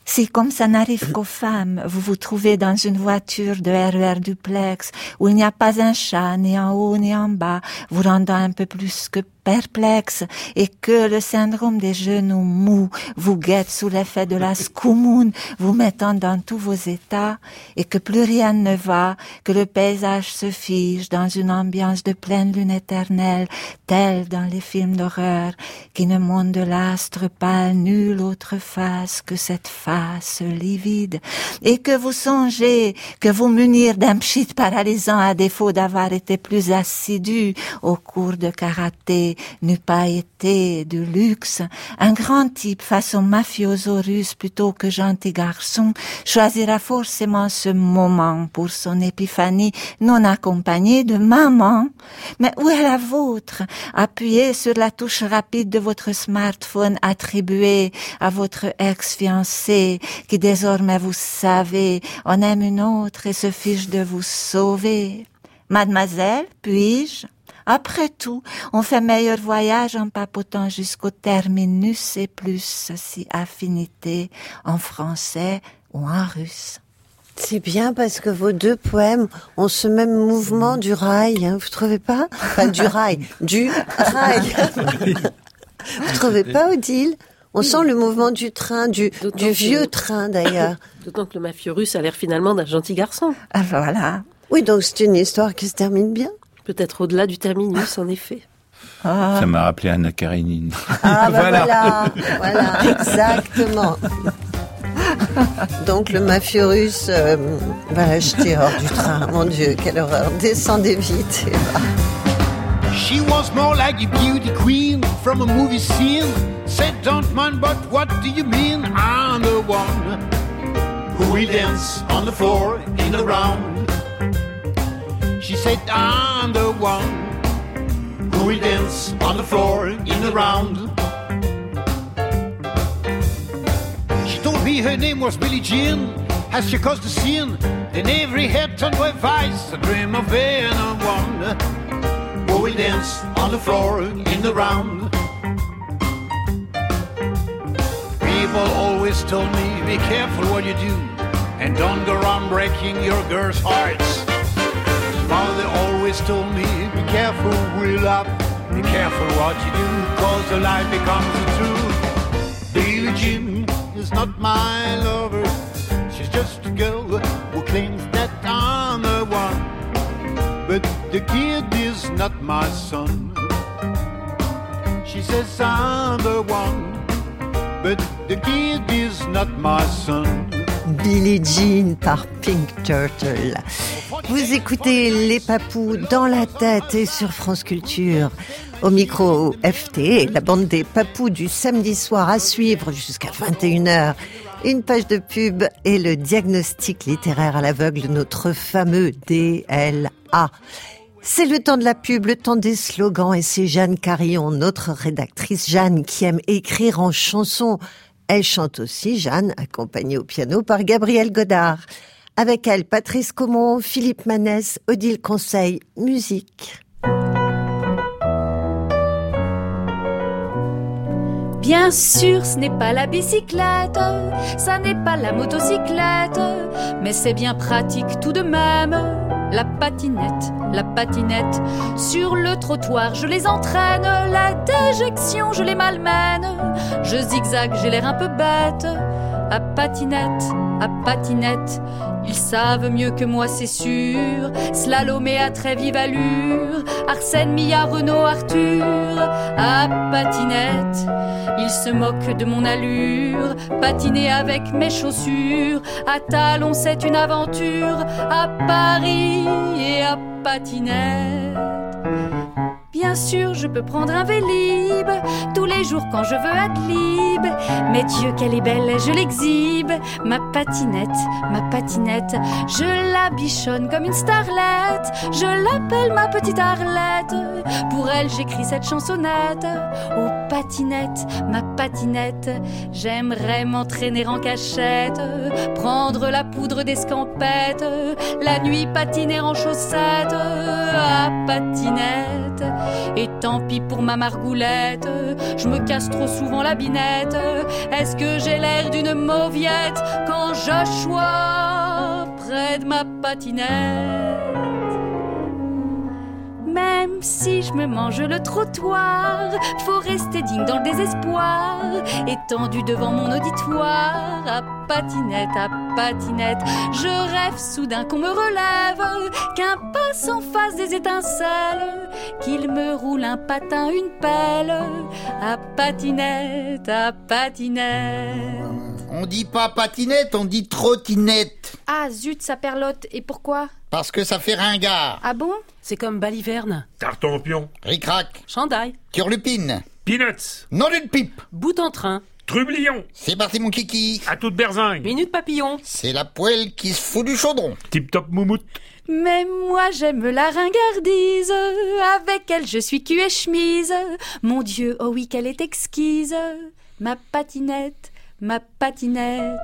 Si, comme ça n'arrive qu'aux femmes, vous vous trouvez dans une voiture de RER duplex où il n'y a pas un chat, ni en haut ni en bas, vous rendant un peu plus que perplexe, et que le syndrome des genoux mous vous guette sous l'effet de la scoumoune, vous mettant dans tous vos états, et que plus rien ne va, que le paysage se fige dans une ambiance de pleine lune éternelle, telle dans les films d'horreur, qui ne montre de l'astre pâle nulle autre face que cette face livide, et que vous songez que vous munir d'un pchit paralysant à défaut d'avoir été plus assidu au cours de karaté n'eût pas été du luxe, un grand type façon mafioso russe plutôt que gentil garçon choisira forcément ce moment pour son épiphanie non accompagné de maman. Mais où est la vôtre? Appuyez sur la touche rapide de votre smartphone attribué à votre ex-fiancé qui désormais vous savez en aime une autre et se fiche de vous sauver. Mademoiselle, puis-je? Après tout, on fait meilleur voyage en papotant jusqu'au terminus et plus si affinité en français ou en russe. C'est bien parce que vos deux poèmes ont ce même mouvement du rail, hein, vous trouvez pas? Enfin, du rail, du rail. <laughs> vous trouvez pas, Odile? On sent le mouvement du train, du, que- vieux train d'ailleurs. <coughs> D'autant que le mafieux russe a l'air finalement d'un gentil garçon. Ah, voilà. Oui, donc c'est une histoire qui se termine bien. Peut-être au-delà du terminus, en effet. Ça m'a rappelé Anna Karenine. Ah bah <laughs> Voilà. voilà, voilà, exactement. Donc le mafieux russe euh, va l'acheter hors du train. Mon Dieu, quelle horreur. Descendez vite. She was more like a beauty queen from a movie scene. Said, don't mind, but what do you mean? I'm the one who will dance on the floor in the round. She said, I'm the one who will dance on the floor in the round. She told me her name was Billie Jean. As she caused the scene, then every head turned a vice. A dream of being a one who will dance on the floor in the round. People always told me, be careful what you do, and don't go around breaking your girls' hearts. Mother always told me, be careful you love, be careful what you do, cause the life becomes the truth. Billie Jean is not my lover, she's just a girl who claims that I'm the one. But the kid is not my son. She says I'm the one, but the kid is not my son. Billie Jean par Pink Turtle. Vous écoutez Les Papous dans la tête et sur France Culture. Au micro FT, la bande des papous du samedi soir à suivre jusqu'à 21h. Une page de pub et le diagnostic littéraire à l'aveugle, notre fameux DLA. C'est le temps de la pub, le temps des slogans et c'est Jeanne Carillon, notre rédactrice Jeanne, qui aime écrire en chansons. Elle chante aussi, Jeanne, accompagnée au piano par Gabriel Godard. Avec elle, Patrice Comon, Philippe Manès, Odile Conseil, musique. Bien sûr, ce n'est pas la bicyclette, ça n'est pas la motocyclette, mais c'est bien pratique tout de même. La patinette, la patinette, sur le trottoir je les entraîne, la déjection je les malmène, je zigzague, j'ai l'air un peu bête. À patinette, à patinette, ils savent mieux que moi, c'est sûr. Slalomé à très vive allure, Arsène, Mia, Renault, Arthur. À patinette, ils se moquent de mon allure. Patiner avec mes chaussures, à talons, c'est une aventure. À Paris et à patinette. Bien sûr, je peux prendre un vélib tous les jours quand je veux être libre. Mais Dieu, qu'elle est belle, je l'exhibe. Ma patinette, ma patinette, je la bichonne comme une starlette. Je l'appelle ma petite Arlette. Pour elle, j'écris cette chansonnette. Oh patinette, ma patinette, j'aimerais m'entraîner en cachette, prendre la poudre d'escampette, la nuit patiner en chaussettes. À patinette. Et tant pis pour ma margoulette, je me casse trop souvent la binette. Est-ce que j'ai l'air d'une mauviette quand Joshua près de ma patinette? Même si je me mange le trottoir, faut rester digne dans le désespoir, étendu devant mon auditoire, à patinette, à patinette, je rêve soudain qu'on me relève, qu'un passant fasse des étincelles, qu'il me roule un patin, une pelle, à patinette, à patinette. On dit pas patinette, on dit trottinette. Ah zut, ça perlotte, et pourquoi? Parce que ça fait ringard. Ah bon? C'est comme baliverne. Tartempion. Ric-rac. Chandail. Turlupine. Peanuts. Nom d'une pipe. Bout en train. Trublion. C'est parti mon kiki. À toute berzingue. Minute papillon. C'est la poêle qui se fout du chaudron. Tip top moumoute. Mais moi j'aime la ringardise, avec elle je suis cul et chemise. Mon Dieu, oh oui qu'elle est exquise. Ma patinette, ma patinette.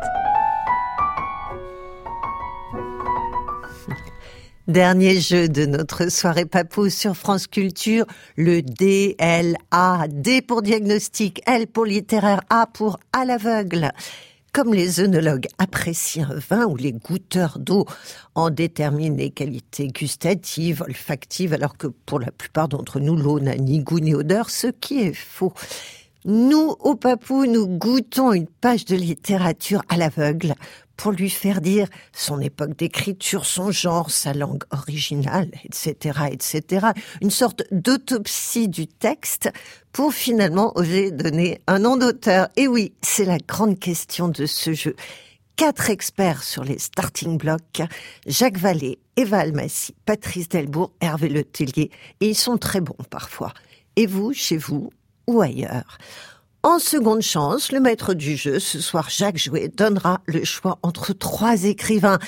Dernier jeu de notre soirée papou sur France Culture, le DLA. D pour diagnostic, L pour littéraire, A pour à l'aveugle. Comme les œnologues apprécient un vin ou les goûteurs d'eau en déterminent les qualités gustatives, olfactives, alors que pour la plupart d'entre nous, l'eau n'a ni goût ni odeur, ce qui est faux. Nous, au Papou, nous goûtons une page de littérature à l'aveugle pour lui faire dire son époque d'écriture, son genre, sa langue originale, etc., etc. Une sorte d'autopsie du texte pour finalement oser donner un nom d'auteur. Et oui, c'est la grande question de ce jeu. Quatre experts sur les starting blocks, Jacques Vallée, Eva Almassi, Patrice Delbourg, Hervé Letellier, et ils sont très bons parfois. Et vous, chez vous, ou ailleurs. En seconde chance, le maître du jeu, ce soir Jacques Jouet, donnera le choix entre trois écrivains.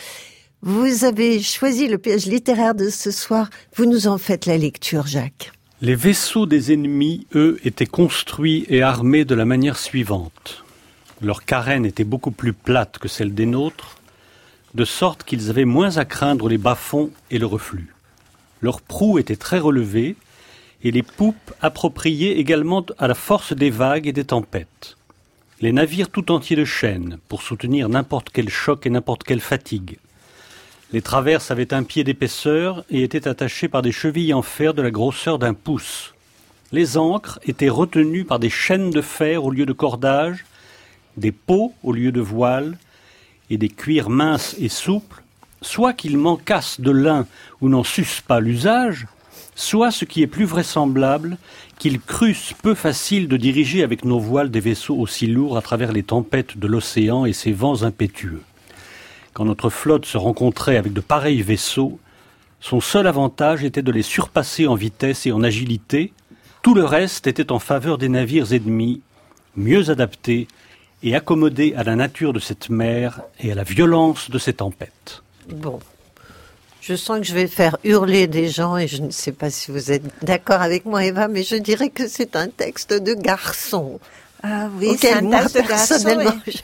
Vous avez choisi le piège littéraire de ce soir. Vous nous en faites la lecture, Jacques. Les vaisseaux des ennemis, eux, étaient construits et armés de la manière suivante. Leur carène était beaucoup plus plate que celle des nôtres, de sorte qu'ils avaient moins à craindre les bas-fonds et le reflux. Leur proue était très relevée, et les poupes appropriées également à la force des vagues et des tempêtes. Les navires tout entiers de chaîne pour soutenir n'importe quel choc et n'importe quelle fatigue. Les traverses avaient un pied d'épaisseur et étaient attachées par des chevilles en fer de la grosseur d'un pouce. Les ancres étaient retenues par des chaînes de fer au lieu de cordage, des pots au lieu de voiles, et des cuirs minces et souples, soit qu'ils manquassent de l'un ou n'en sussent pas l'usage, soit ce qui est plus vraisemblable, qu'ils crussent peu facile de diriger avec nos voiles des vaisseaux aussi lourds à travers les tempêtes de l'océan et ses vents impétueux. Quand notre flotte se rencontrait avec de pareils vaisseaux, son seul avantage était de les surpasser en vitesse et en agilité, tout le reste était en faveur des navires ennemis, mieux adaptés et accommodés à la nature de cette mer et à la violence de ces tempêtes. Je sens que je vais faire hurler des gens et je ne sais pas si vous êtes d'accord avec moi, Eva, mais je dirais que c'est un texte de garçon. Ah oui, c'est un moi, de personnellement, je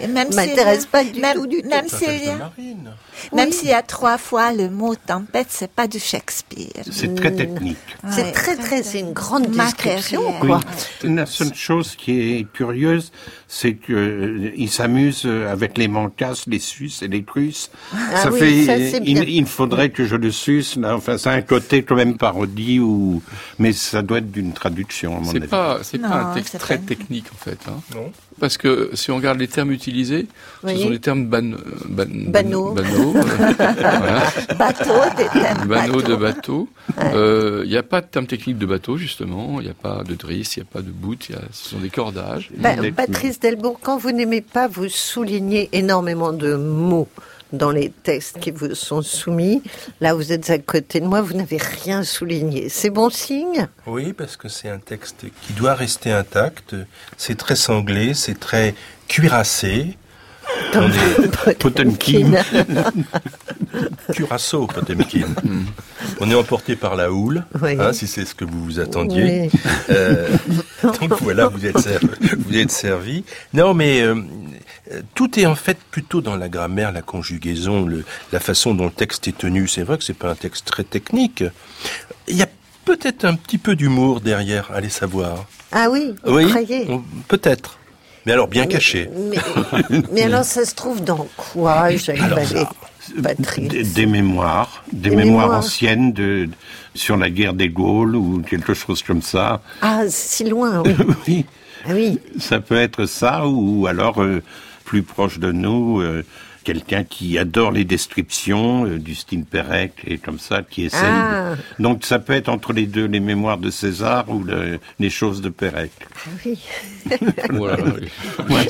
et même s'il y a- m'intéresse pas du même- tout, du tout. même C'est un s'il texte y a- de Même Oui. s'il y a trois fois le mot tempête, c'est pas du Shakespeare. C'est très technique. C'est très, très, c'est une grande description, quoi. La seule chose qui est curieuse, c'est qu'il s'amuse euh, avec les mancasses, les Suisses et les Russes. Ah ça oui, fait, ça, c'est il, faudrait que je le suce. Là. Enfin, a un côté quand même parodie ou, mais ça doit être d'une traduction à mon C'est avis. pas, c'est pas un texte c'est très pas- technique en fait. Hein. Non. Parce que si on regarde les termes utilisés, Oui. ce sont des termes ban, ban, Banaux. banaux, euh, <laughs> voilà. Bateau, des thèmes Banaux de bateau. Euh, Il n'y a pas de terme technique de bateau justement. Il n'y a pas de drisse, il n'y a pas de bout. il y a- Ce sont des cordages. Bah, Des- Patrice Delbourg, quand vous n'aimez pas, vous soulignez énormément de mots dans les textes qui vous sont soumis. Là, vous êtes à côté de moi, vous n'avez rien souligné. C'est bon signe? Oui, parce que c'est un texte qui doit rester intact. C'est très sanglé, c'est très cuirassé. Potemkin. <laughs> Curaçao, Potemkin. On est emporté par la houle, Oui. hein, si c'est ce que vous vous attendiez. Oui. Euh, donc voilà, vous êtes servi. Vous êtes servi. Non, mais euh, tout est en fait plutôt dans la grammaire, la conjugaison, le- la façon dont le texte est tenu. C'est vrai que c'est pas un texte très technique. Il y a peut-être un petit peu d'humour derrière, allez savoir. Ah oui, vous Oui, peut-être. Mais alors bien caché. mais, mais alors, ça se trouve dans quoi, Jacques Alors, Vallée Des, Patrice des mémoires, des, Des mémoires, mémoires. anciennes de, sur la guerre des Gaules ou quelque chose comme ça. Ah, si loin, oui. <laughs> oui. Ah oui. Ça peut être ça, ou alors euh, plus proche de nous, euh, quelqu'un qui adore les descriptions euh, du style Pérec et comme ça, qui essaye. Ah. de- Donc ça peut être entre les deux, les mémoires de César ou le- les choses de Pérec. Ah oui. <laughs> Voilà. <laughs> Ouais,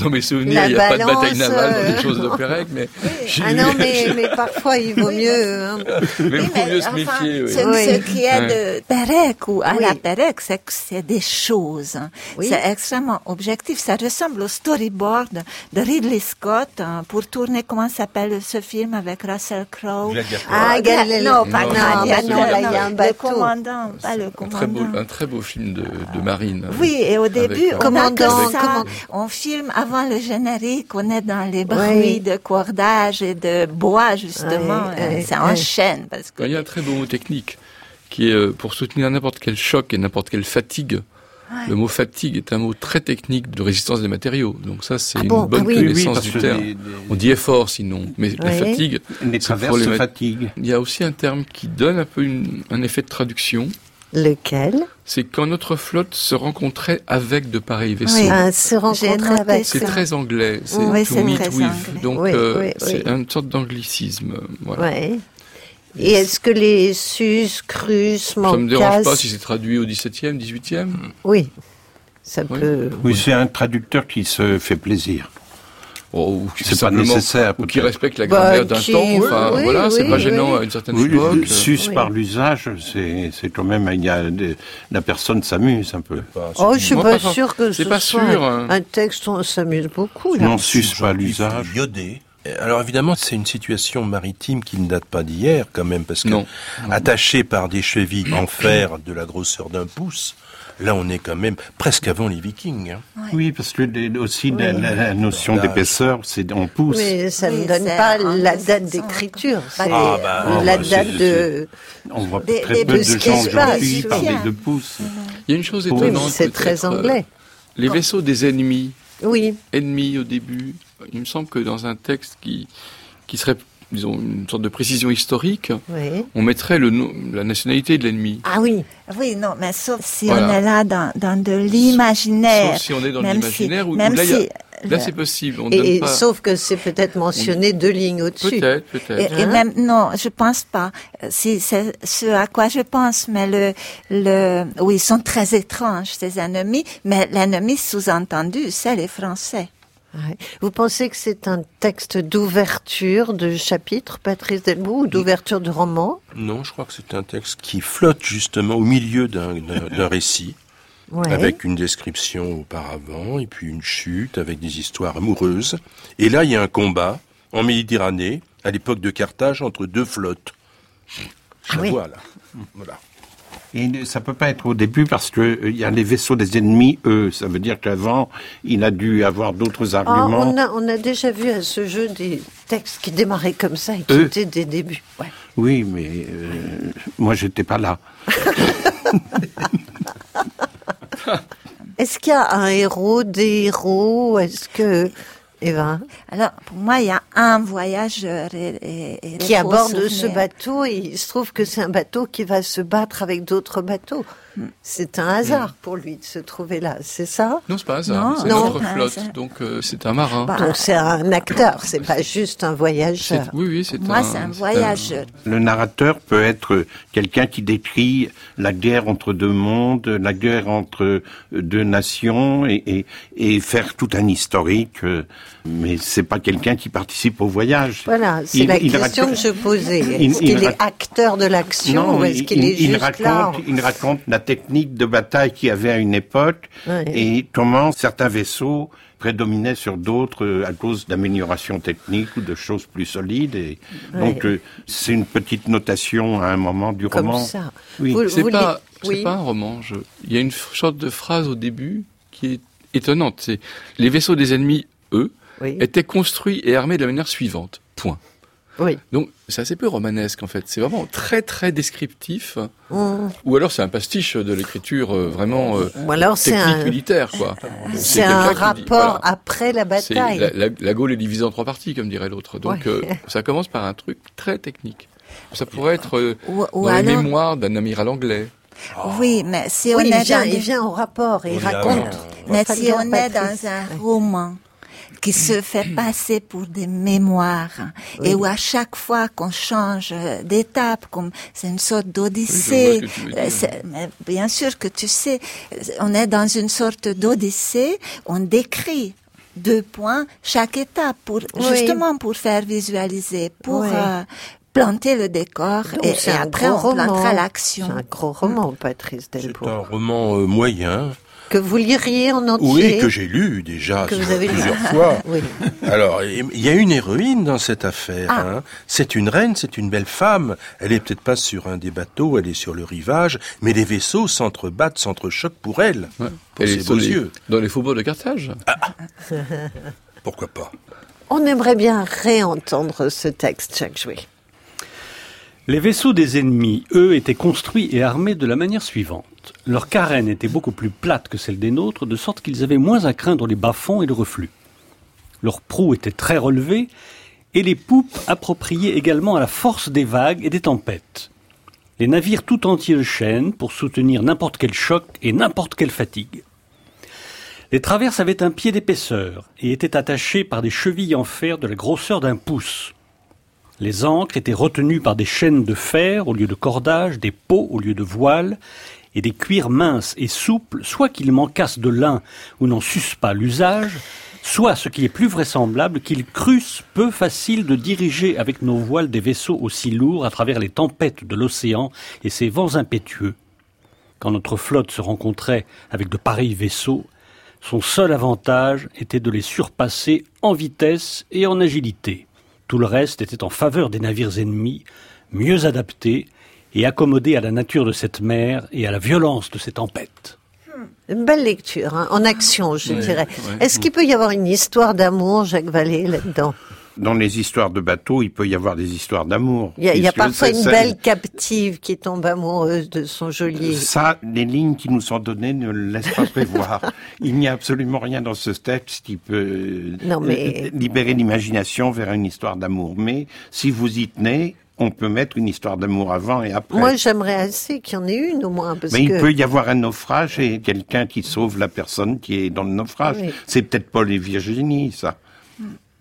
Dans mes souvenirs, il n'y a pas de bataille navale dans euh, les choses de <laughs> Pérec, mais Ah non, mais, mais parfois, il vaut mieux... hein. mais il faut mieux se Enfin, méfier. oui. ce, ce qui est de Pérec ou à Oui. la Pérec, c'est que c'est des choses. hein. Oui. C'est extrêmement objectif. Ça ressemble au storyboard de Ridley Scott pour tourner, comment s'appelle ce film avec Russell Crowe? Ah, Euh, Galilée. Non, pas Non, Gladiator, non, là, il y a un Le commandant, pas le Un très, beau, commandant. un très beau film de, de marine. hein. Oui, et au début, Avec, on Commandant, ça. comment- On filme avant le générique, on est dans les bruits Oui. de cordage et de bois, justement. Oui, oui, ça oui. enchaîne. Parce que Il y a un très beau mot technique qui est euh, pour soutenir n'importe quel choc et n'importe quelle fatigue. Le mot fatigue est un mot très technique de résistance des matériaux. Donc ça, c'est Ah une bon, bonne ah oui. Oui, oui, connaissance du terme. les- les- On dit effort sinon, mais la fatigue. Les traverses. Il y a aussi un terme qui donne un peu une- un effet de traduction. Lequel? C'est quand notre flotte se rencontrait avec de pareils vaisseaux. Oui. Ah, Se rencontrer noté avec... C'est très anglais, c'est Oui, to c'est meet très with. anglais. Donc Oui, euh, oui, c'est oui. une sorte d'anglicisme. Voilà. Et est-ce que les sus, crus, Ça me dérange pas si c'est traduit au 17e, 18e. Oui, ça Oui. peut... Oui, c'est un traducteur qui se fait plaisir. Oh, ou qui C'est pas nécessaire, Ou qui respecte la Bah, grammaire d'un qui- temps. Enfin, oui, voilà, c'est oui, pas gênant oui. à une certaine Oui, époque. le sus Oui. par l'usage, c'est c'est quand même, il y a des- la personne s'amuse un peu. Oh, je suis Moi, pas pas- sûre que c'est ce pas soit sûr, un, hein. un texte où on s'amuse beaucoup. Là. Non, sus pas l'usage. Iodé. Alors évidemment, c'est une situation maritime qui ne date pas d'hier quand même, parce que Non. attaché par des chevilles en fer de la grosseur d'un pouce, là on est quand même presque avant les Vikings. hein. Oui, parce que aussi la, Oui. la- la notion d'épaisseur, c'est en pouce. Mais ça ne Oui, donne pas la 1900. date d'écriture. C'est Ah, bah, la date de... On voit Des- très des peu de ce qui gens aujourd'hui parler de pouces. Il y a une chose étonnante. c'est très peut-être, euh, anglais. Les vaisseaux des ennemis, Oui, ennemis au début, il me semble que dans un texte qui, qui serait, disons, une sorte de précision historique, oui. on mettrait le nom, la nationalité de l'ennemi. Ah oui, Oui, non, mais sauf si Voilà. on est là dans, dans de l'imaginaire. Sauf si on est dans l'imaginaire, si- où même là, il y a- si là c'est possible. On et, donne et pas... sauf que c'est peut-être mentionné deux lignes au-dessus. Peut-être, peut-être. Et, et Hein même non, je pense pas. C'est ce à quoi je pense, mais le le oui, ils sont très étranges ces ennemis, mais l'ennemi sous-entendu, c'est les Français. Ouais. Vous pensez que c'est un texte d'ouverture de chapitre, Patrice Delbout, ou d'ouverture de roman Non, je crois que c'est un texte qui flotte justement au milieu d'un récit. Ouais. avec une description auparavant, et puis une chute avec des histoires amoureuses. Et là, il y a un combat en Méditerranée, à l'époque de Carthage, entre deux flottes. Je Ah la oui. vois, là. Voilà. Et ça peut pas être au début parce que euh, il y a les vaisseaux des ennemis, eux. Ça veut dire qu'avant, il a dû avoir d'autres Ah, arguments. on, a, on a déjà vu à ce jeu des textes qui démarraient comme ça et qui Eux. étaient des débuts. Ouais. Oui, mais euh, moi, j'étais pas là. <laughs> <laughs> Est-ce qu'il y a un héros, des héros Est-ce que. Eva Alors, pour moi, il y a un voyageur et, et- et Qui aborde ce bateau et il se trouve que c'est un bateau qui va se battre avec d'autres bateaux. C'est un hasard pour lui de se trouver là, c'est ça? Non, c'est pas un hasard. Non, c'est non. notre flotte, hasard. donc euh, c'est un marin. Donc c'est un acteur, c'est pas juste un voyageur. Oui, oui, c'est Moi, un. c'est un voyageur. Le narrateur peut être quelqu'un qui décrit la guerre entre deux mondes, la guerre entre deux nations et, et, et faire tout un historique. Mais c'est pas quelqu'un qui participe au voyage. Voilà, c'est la il question raconte- que je posais. Est-ce il qu'il est acteur de l'action ou est-ce qu'il est il juste raconte, là il raconte la technique de bataille qu'il y avait à une époque Ouais. et comment certains vaisseaux prédominaient sur d'autres euh, à cause d'améliorations techniques ou de choses plus solides. Et Ouais. Donc euh, c'est une petite notation à un moment du Comme roman. ça. Oui. Vous- C'est vous pas, li- c'est oui. pas un roman. je- Il y a une sorte de phrase au début qui est étonnante. C'est les vaisseaux des ennemis, eux, Oui. étaient construits et armés de la manière suivante. Point. Oui. Donc c'est assez peu romanesque en fait. C'est vraiment très très descriptif. Mmh. Ou alors c'est un pastiche de l'écriture euh, vraiment euh, Ou alors c'est technique un- militaire quoi. <laughs> C'est un dit- rapport voilà. après la bataille. La, la- la Gaule est divisée en trois parties, comme dirait l'autre. Donc Ouais. euh, ça commence par un truc très technique. Ça pourrait être euh, Ou- ou dans les alors- mémoires d'un amiral anglais. Oui, mais si Oui, on il est vient, dans il des- vient au rapport et il raconte. Mais si on est dans un roman qui se fait passer pour des mémoires Oui. et où à chaque fois qu'on change d'étape, comme c'est une sorte d'odyssée, Oui, c'est- bien sûr que tu sais, on est dans une sorte d'odyssée, on décrit deux points chaque étape pour Oui. justement pour faire visualiser, pour Oui. euh, planter le décor Donc, et, c'est et après on plantera l'action. C'est un gros roman, Patrice C'est Delbourg. un roman euh, moyen. Que vous liriez en entier. Oui, que j'ai lu déjà Que vous avez lu. plusieurs fois. <laughs> Oui. Alors, il y a une héroïne dans cette affaire. Ah. hein. C'est une reine, c'est une belle femme. Elle est peut-être pas sur un des bateaux, elle est sur le rivage, mais les vaisseaux s'entrebattent, s'entrechoquent pour elle. Pour Elle ses est beaux les- yeux. Dans les faubourgs de Carthage. Pourquoi pas? On aimerait bien réentendre ce texte, Jacques Jouet. Les vaisseaux des ennemis, eux, étaient construits et armés de la manière suivante. Leur carène était beaucoup plus plate que celle des nôtres, de sorte qu'ils avaient moins à craindre les bas-fonds et le reflux. Leurs proues étaient très relevées, et les poupes appropriées également à la force des vagues et des tempêtes. Les navires tout entiers de chaîne pour soutenir n'importe quel choc et n'importe quelle fatigue. Les traverses avaient un pied d'épaisseur et étaient attachées par des chevilles en fer de la grosseur d'un pouce. Les ancres étaient retenues par des chaînes de fer au lieu de cordages, des pots au lieu de voiles, et des cuirs minces et souples, soit qu'ils manquassent de lin ou n'en sussent pas l'usage, soit, ce qui est plus vraisemblable, qu'ils crussent peu facile de diriger avec nos voiles des vaisseaux aussi lourds à travers les tempêtes de l'océan et ses vents impétueux. Quand notre flotte se rencontrait avec de pareils vaisseaux, son seul avantage était de les surpasser en vitesse et en agilité. Tout le reste était en faveur des navires ennemis, mieux adaptés et accommodés à la nature de cette mer et à la violence de ces tempêtes. Une belle lecture, hein, en action, je Ouais, dirais. ouais. Est-ce qu'il peut y avoir une histoire d'amour, Jacques Vallée, là-dedans? Dans les histoires de bateaux, il peut y avoir des histoires d'amour. Il y a, y parfois une belle captive qui tombe amoureuse de son geôlier. Ça, les lignes qui nous sont données ne le laissent pas prévoir. <laughs> Il n'y a absolument rien dans ce texte qui peut Non, mais- euh, libérer l'imagination vers une histoire d'amour. Mais si vous y tenez, on peut mettre une histoire d'amour avant et après. Moi, j'aimerais assez qu'il y en ait une au moins, parce Mais il peut y avoir un naufrage et quelqu'un qui sauve la personne qui est dans le naufrage. Oui. C'est peut-être Paul et Virginie, ça.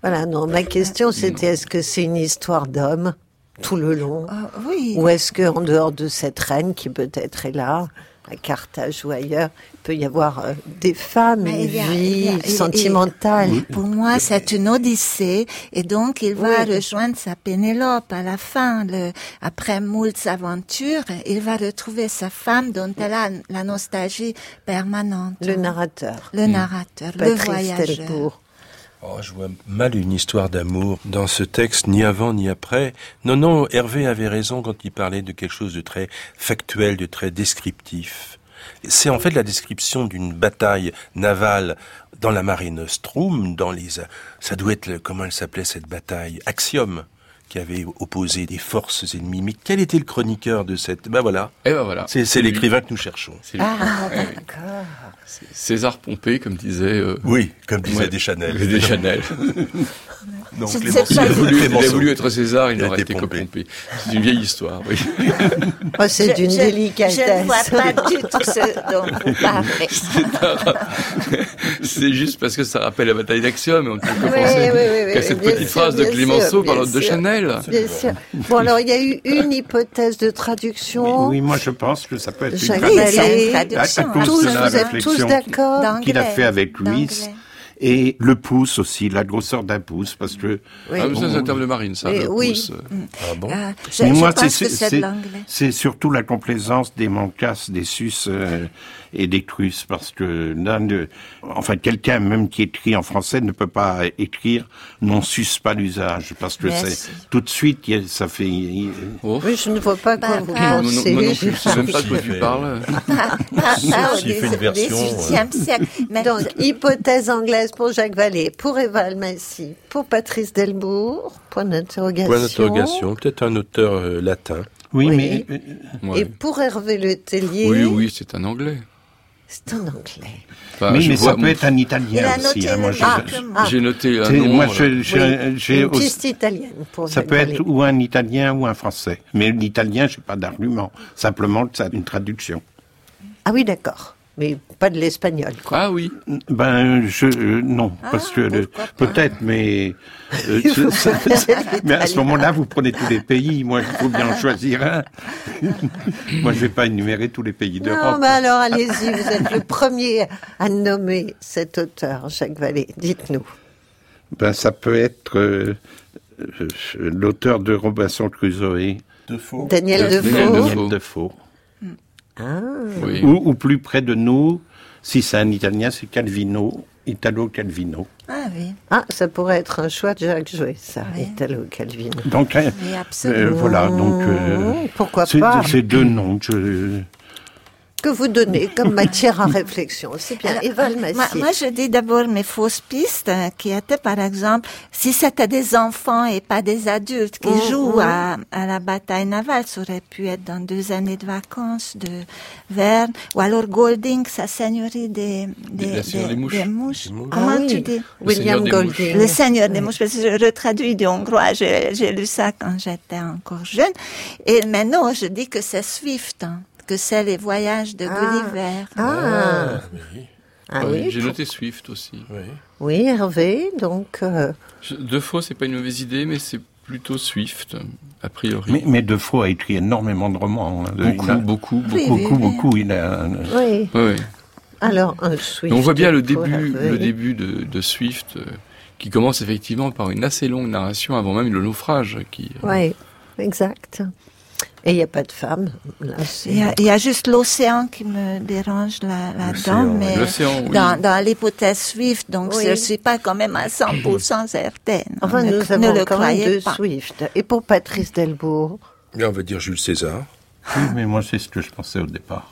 Voilà. Non, ma question c'était est-ce que c'est une histoire d'homme tout le long, oui. ou est-ce que en dehors de cette reine qui peut-être est là, à Carthage ou ailleurs, il peut y avoir euh, des femmes, une vie a- sentimentale. Pour moi, c'est une odyssée, et donc il va Oui. rejoindre sa Pénélope à la fin. Le, après moult aventures, il va retrouver sa femme dont elle a la nostalgie permanente. Le narrateur. Le narrateur, le Patrice voyageur. Delbourg. Oh, je vois mal une histoire d'amour dans ce texte, ni avant ni après. Non, non, Hervé avait raison quand il parlait de quelque chose de très factuel, de très descriptif. C'est en fait la description d'une bataille navale dans la marine Nostrum, dans les, ça doit être, le- comment elle s'appelait cette bataille? Axiom, qui avait opposé des forces ennemies. Mais quel était le chroniqueur de cette, ben voilà. Et ben voilà. C'est, l'écrivain que nous cherchons. C'est lui. Ah, d'accord. César Pompée, comme disait. euh, Oui, comme disait ouais, Deschanel. Deschanel. <laughs> Non, Clémenceau. Il a voulu, il a Clémenceau. voulu être César, il Il a n'aurait été été que. Pompée. C'est une vieille histoire, oui. <laughs> Oh, c'est d'une délicatesse. Je ne vois pas du tout ce dont vous <laughs> parlez. <laughs> C'est juste parce que ça rappelle la bataille d'Axiom, et on ne peut que Oui, penser oui, oui, qu'à oui, cette petite sûr, phrase de Clémenceau sûr, parlant bien de. Chanel. Bien sûr. Bon, alors, il y a eu une hypothèse de traduction. Oui, moi je pense que ça peut être une À- à traduction. cause Tous, de la vous êtes tous d'accord qu'il a fait avec Louis D'anglais. Et le pouce aussi, la grosseur d'un pouce, parce que Oui. Ah, mais ça, c'est un terme de marine, ça. Mais le oui. pouce. Ah bon? Ah, je, Mais je moi, c'est- surtout la complaisance des Mancas, des Sus euh, et des Crus, parce que là, ne- enfin, quelqu'un même qui écrit en français ne peut pas écrire non sus pas l'usage, parce que c'est tout de suite, ça fait. Oh. Oui, je ne vois pas quoi Bah, vous bah, pensez. moi non plus, je sais même pas de quoi tu parles. <laughs> Ah, ah, S'il fait une version, 18e siècle. Mais Donc, hypothèse anglaise pour Jacques Vallée, pour Eva Almassi, pour Patrice Delbourg, point d'interrogation. Point d'interrogation, peut-être un auteur euh, latin. Oui, Oui. mais euh, Ouais. Et pour Hervé Le Tellier, Oui, oui, c'est un anglais. C'est un anglais. Enfin, mais, je mais vois- ça peut être un il Italien a aussi. hein, moi, je- document. J'ai noté un nom. moi, je- j'ai Oui, une aussi- piste italienne pour Ça peut être ou un italien ou un français. Mais l'italien, j'ai pas d'argument. Simplement, ça une traduction. Ah oui, d'accord. Mais pas de l'espagnol, quoi. Ah oui. Ben, je euh, non, Ah, parce que le- pas peut-être, mais <laughs> euh, ça- mais à ce moment-là, vous prenez tous les pays. Moi, il faut bien en choisir un. <laughs> Moi, je vais pas énumérer tous les pays Non, d'Europe. mais alors allez-y, vous êtes le premier à nommer cet auteur, Jacques Vallée. Dites-nous. Ben, ça peut être euh, euh, l'auteur de Robinson Crusoe. Defoe. Daniel Daniel Defoe. Defoe. Daniel Defoe. Ah. Oui. Ou, ou plus près de nous, si c'est un Italien, c'est Calvino, Italo Calvino. Ah oui, Ah, ça pourrait être un choix de Jacques Jouet, ça, Oui. Italo Calvino. Donc, euh, oui, euh, absolument. voilà, donc... euh, pourquoi c'est- pas? C'est deux noms. Je... Que vous donnez comme matière à réflexion. C'est bien. Alors, Eva moi, je dis d'abord mes fausses pistes, euh, qui étaient, par exemple, si c'était des enfants et pas des adultes qui Mhm. jouent à, à la bataille navale, ça aurait pu être dans deux années de vacances de Verne, ou alors Golding, sa seigneurie des, des, mouches. des mouches. Des mouches. Comment Ah oui. tu dis? William Golding. Le Seigneur des mouches, parce que je retraduis du hongrois, j'ai j'ai lu ça quand j'étais encore jeune. Et maintenant, je dis que c'est Swift, hein, que c'est les voyages de Ah. Gulliver. Ah, ah Ouais, oui. J'ai noté Swift aussi. Oui, Hervé, donc... euh, fois, c'est pas une mauvaise idée, mais c'est plutôt Swift, a priori. Mais, mais Defoe a écrit énormément de romans. hein. Beaucoup, Il a- beaucoup, beaucoup. Oui, beaucoup, oui, oui. beaucoup. Il a, oui. Alors, un Swift. Mais on voit bien le début, Hervé. le début de, de Swift, euh, qui commence effectivement par une assez longue narration avant même le naufrage. Qui, euh, Oui, exact. Et il n'y a pas de femme. Là, Il y, a, il y a juste l'océan qui me dérange là- là-dedans, L'océan, mais oui. dans, dans l'hypothèse Swift, donc Oui. je ne suis pas quand même à 100% <clears throat> certaine. Enfin, ne, nous ne avons le quand même pas. Swift. Et pour Patrice Delbourg Là, on va dire Jules César, Oui, mais moi, c'est ce que je pensais au départ.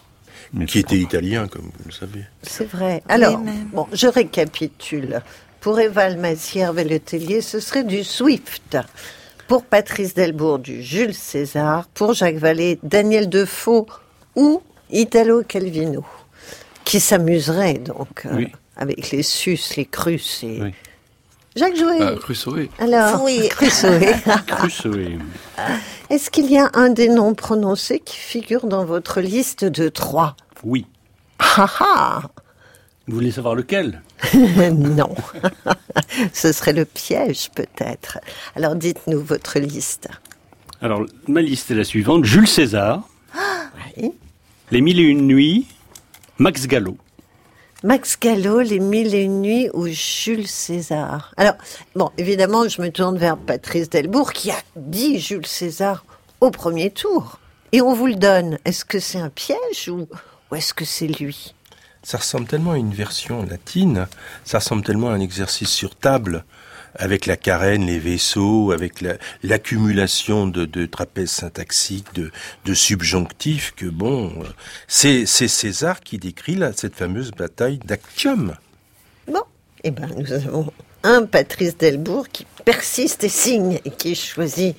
Mais qui était italien, comme vous le savez. C'est vrai. Alors, bon, je récapitule. Pour Eva Almassi, Hervé Letellier, ce serait du Swift. Pour Patrice Delbourg, du Jules César. Pour Jacques Vallée, Daniel Defoe ou Italo Calvino. Qui s'amuserait donc euh, Oui. avec les sus, les crus et... Oui. Jacques Jouet. Bah, Crusoe. Alors, Oui. <laughs> Crusoe. <laughs> Crusoe. Est-ce qu'il y a un des noms prononcés qui figure dans votre liste de trois? Oui. Ah ah Vous voulez savoir lequel? <laughs> Non. <laughs> Ce serait le piège, peut-être. Alors, dites-nous votre liste. Alors, ma liste est la suivante. Jules César, <gasps> Oui. Les Mille et Une Nuits, Max Gallo. Max Gallo, Les Mille et Une Nuits ou Jules César? Alors, bon, évidemment, je me tourne vers Patrice Delbourg qui a dit Jules César au premier tour. Et on vous le donne. Est-ce que c'est un piège ou, ou est-ce que c'est lui? Ça ressemble tellement à une version latine, ça ressemble tellement à un exercice sur table, avec la carène, les vaisseaux, avec la- l'accumulation de, trapèzes syntaxiques, de, de subjonctifs, que bon, c'est c'est César qui décrit là, cette fameuse bataille d'Actium. Bon, eh ben, nous avons un Patrice Delbourg qui persiste et signe et qui choisit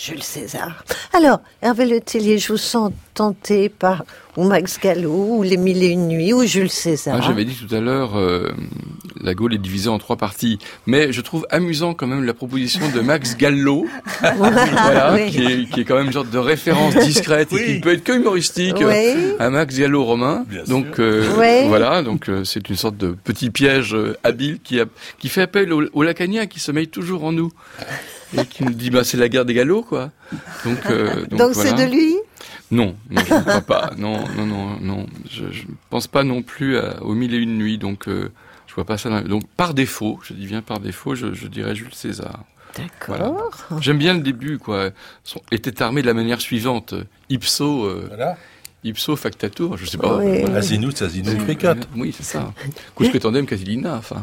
Jules César. Alors, Hervé Le Tellier, je vous sens tenté par ou Max Gallo, ou Les Mille et Une Nuits, ou Jules César. Ah, J'avais dit tout à l'heure, euh, la Gaule est divisée en trois parties. Mais je trouve amusant quand même la proposition de Max Gallo, <laughs> voilà, Oui. qui, est, qui est quand même une sorte de référence discrète et qui ne peut être que humoristique Oui. à Max Gallo romain. donc euh, Oui. voilà, donc euh, c'est une sorte de petit piège euh, habile qui, a, qui fait appel au, au lacanien qui sommeille toujours en nous et qui nous dit bah c'est la guerre des galops quoi. Donc euh, donc, c'est voilà. de lui Non, non, je ne crois pas. Non, non, non, non. Je ne pense pas non plus à, aux mille et une nuits, donc euh, je vois pas ça. dans- Donc par défaut, je dis bien par défaut, je, je dirais Jules César. Voilà. D'accord. J'aime bien le début, quoi. Son, était armé de la manière suivante. Ipso, euh, ipso factatur, je sais pas. Oui. Asinus, asinus Oui. Oui, c'est ça. Quus pretendem Catilina, enfin.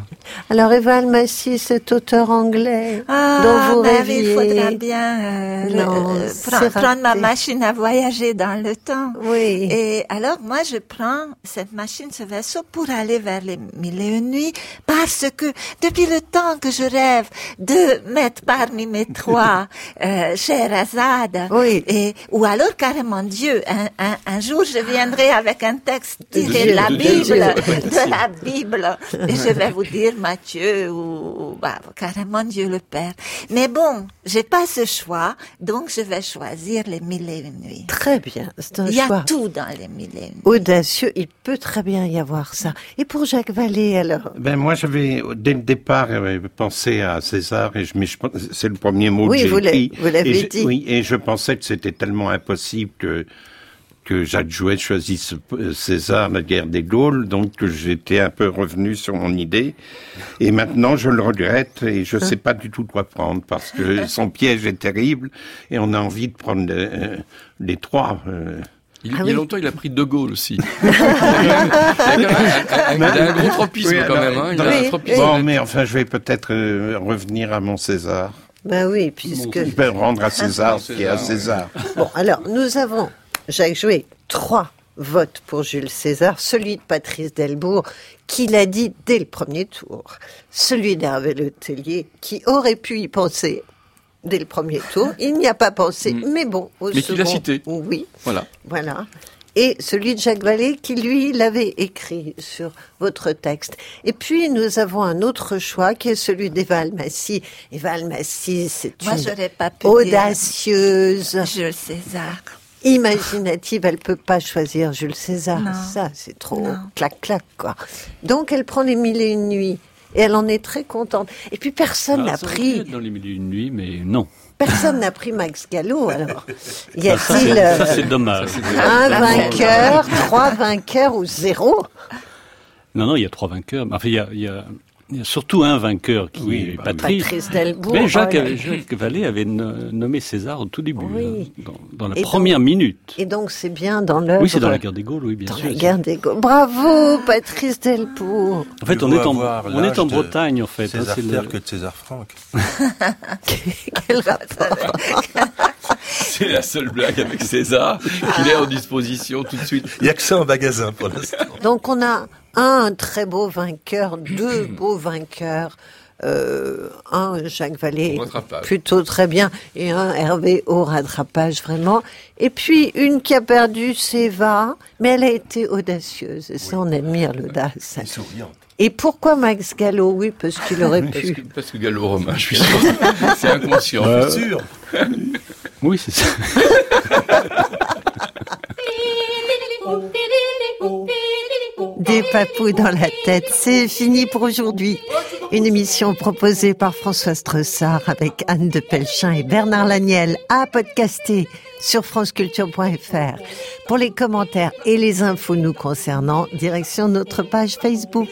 Alors, Eva Almassi, cet auteur anglais Ah, dont vous ben, rêviez. il faudra bien euh, Non, euh, prendre, prendre ma machine à voyager dans le temps. Oui. Et alors, moi, je prends cette machine, ce vaisseau, pour aller vers les mille et une nuits, parce que depuis le temps que je rêve de mettre parmi mes trois <laughs> euh, Scheherazade, et, ou alors carrément Dieu, un, un, un jour je viendrai avec un texte tiré de la Bible, de la Bible, et je vais vous dire Matthieu ou, bah, carrément Dieu le Père. Mais bon, j'ai pas ce choix, donc je vais choisir les mille et une nuits. Très bien, c'est un Il y a choix tout dans les mille et une nuits. audacieux. Il peut très bien y avoir ça. Et pour Jacques Vallée, alors? Ben moi, j'avais dès le départ euh, pensé à César et je, c'est le premier mot Oui, que j'ai vous l'avez- écrit. vous l'avez dit. Oui, et je pensais que c'était tellement impossible que que Jacques Jouet choisisse euh, César, la guerre des Gaules, donc j'étais un peu revenu sur mon idée. Et maintenant, je le regrette et je sais pas du tout quoi prendre parce que <laughs> son piège est terrible et on a envie de prendre euh, les trois. euh. Il, il y a longtemps, il a pris De Gaulle aussi. <laughs> il a un, un- un- il a un gros tropisme Oui, quand alors, même. Hein. Il non, a tropisme. Bon, mais enfin, je vais peut-être euh, revenir à mon César. Ben oui, puisque... Je vais rendre à <laughs> César ce qui est à César. Bon, alors, nous avons, Jacques Jouet, trois votes pour Jules César. Celui de Patrice Delbourg, qui l'a dit dès le premier tour. Celui d'Hervé Le Tellier, qui aurait pu y penser dès le premier tour. Il n'y a pas pensé, mais bon, au Mm. Mais qui l'a second- cité. Oui, Voilà. voilà. Et celui de Jacques Vallée qui, lui, l'avait écrit sur votre texte. Et puis, nous avons un autre choix qui est celui d'Eva Almassi. Eva Almassi, c'est une pas pu audacieuse. Jules César. Imaginative, elle peut pas choisir Jules César. Non. Ça, c'est trop clac-clac, quoi. Donc, elle prend les mille et une nuits. Et elle en est très contente. Et puis, personne Ah, n'a pris, dans les mille et une nuits, mais non. personne n'a pris Max Gallo, alors. <laughs> Y Ah, ça, a-t-il c'est- euh, ça, c'est dommage. un vainqueur, trois vainqueurs ou zéro? Non, non, il y a trois vainqueurs. Enfin, y a- il y a surtout un vainqueur qui est Patrice. Patrice Delbourg. Mais Jacques, Oh avait-. Jacques Vallée avait no- nommé César au tout début, Oui. hein, dans, dans la Et première donc- minute. Et donc, c'est bien dans l'œuvre. Oui, c'est dans la guerre des Gaules, oui, bien Dans sûr. la guerre des Gaules. Bravo, Patrice Delbourg. En fait, on est en, on est Bretagne, en fait. hein, César c'est le- Terre que de César Franck. <laughs> Quel rapport C'est la seule blague avec César qu'il est en disposition tout de suite. Il n'y a que ça en magasin pour l'instant. Donc on a un très beau vainqueur, deux <clears throat> beaux vainqueurs, euh, un Jacques Vallée plutôt très bien et un Hervé au rattrapage vraiment. Et puis une qui a perdu c'est Eva, mais elle a été audacieuse et ça on admire l'audace. Et pourquoi Max Gallo? Oui, parce qu'il aurait Parce que, pu. parce que Gallo romain, je suis sûr. <laughs> C'est inconscient. Euh, sûr. Oui, c'est ça. <laughs> Des papous dans la tête, c'est fini pour aujourd'hui. Une émission proposée par François Stressard avec Anne de Pelchin et Bernard Laniel à podcaster sur franceculture.fr. Pour les commentaires et les infos nous concernant, direction notre page Facebook.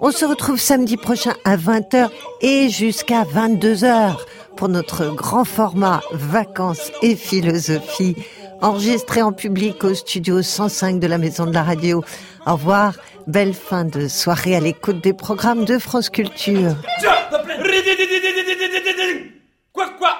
On se retrouve samedi prochain à 20h et jusqu'à 22h pour notre grand format Vacances et philosophie enregistré en public au studio 105 de la Maison de la Radio. Au revoir, Belle fin de soirée à l'écoute des programmes de France Culture. Quoi, quoi?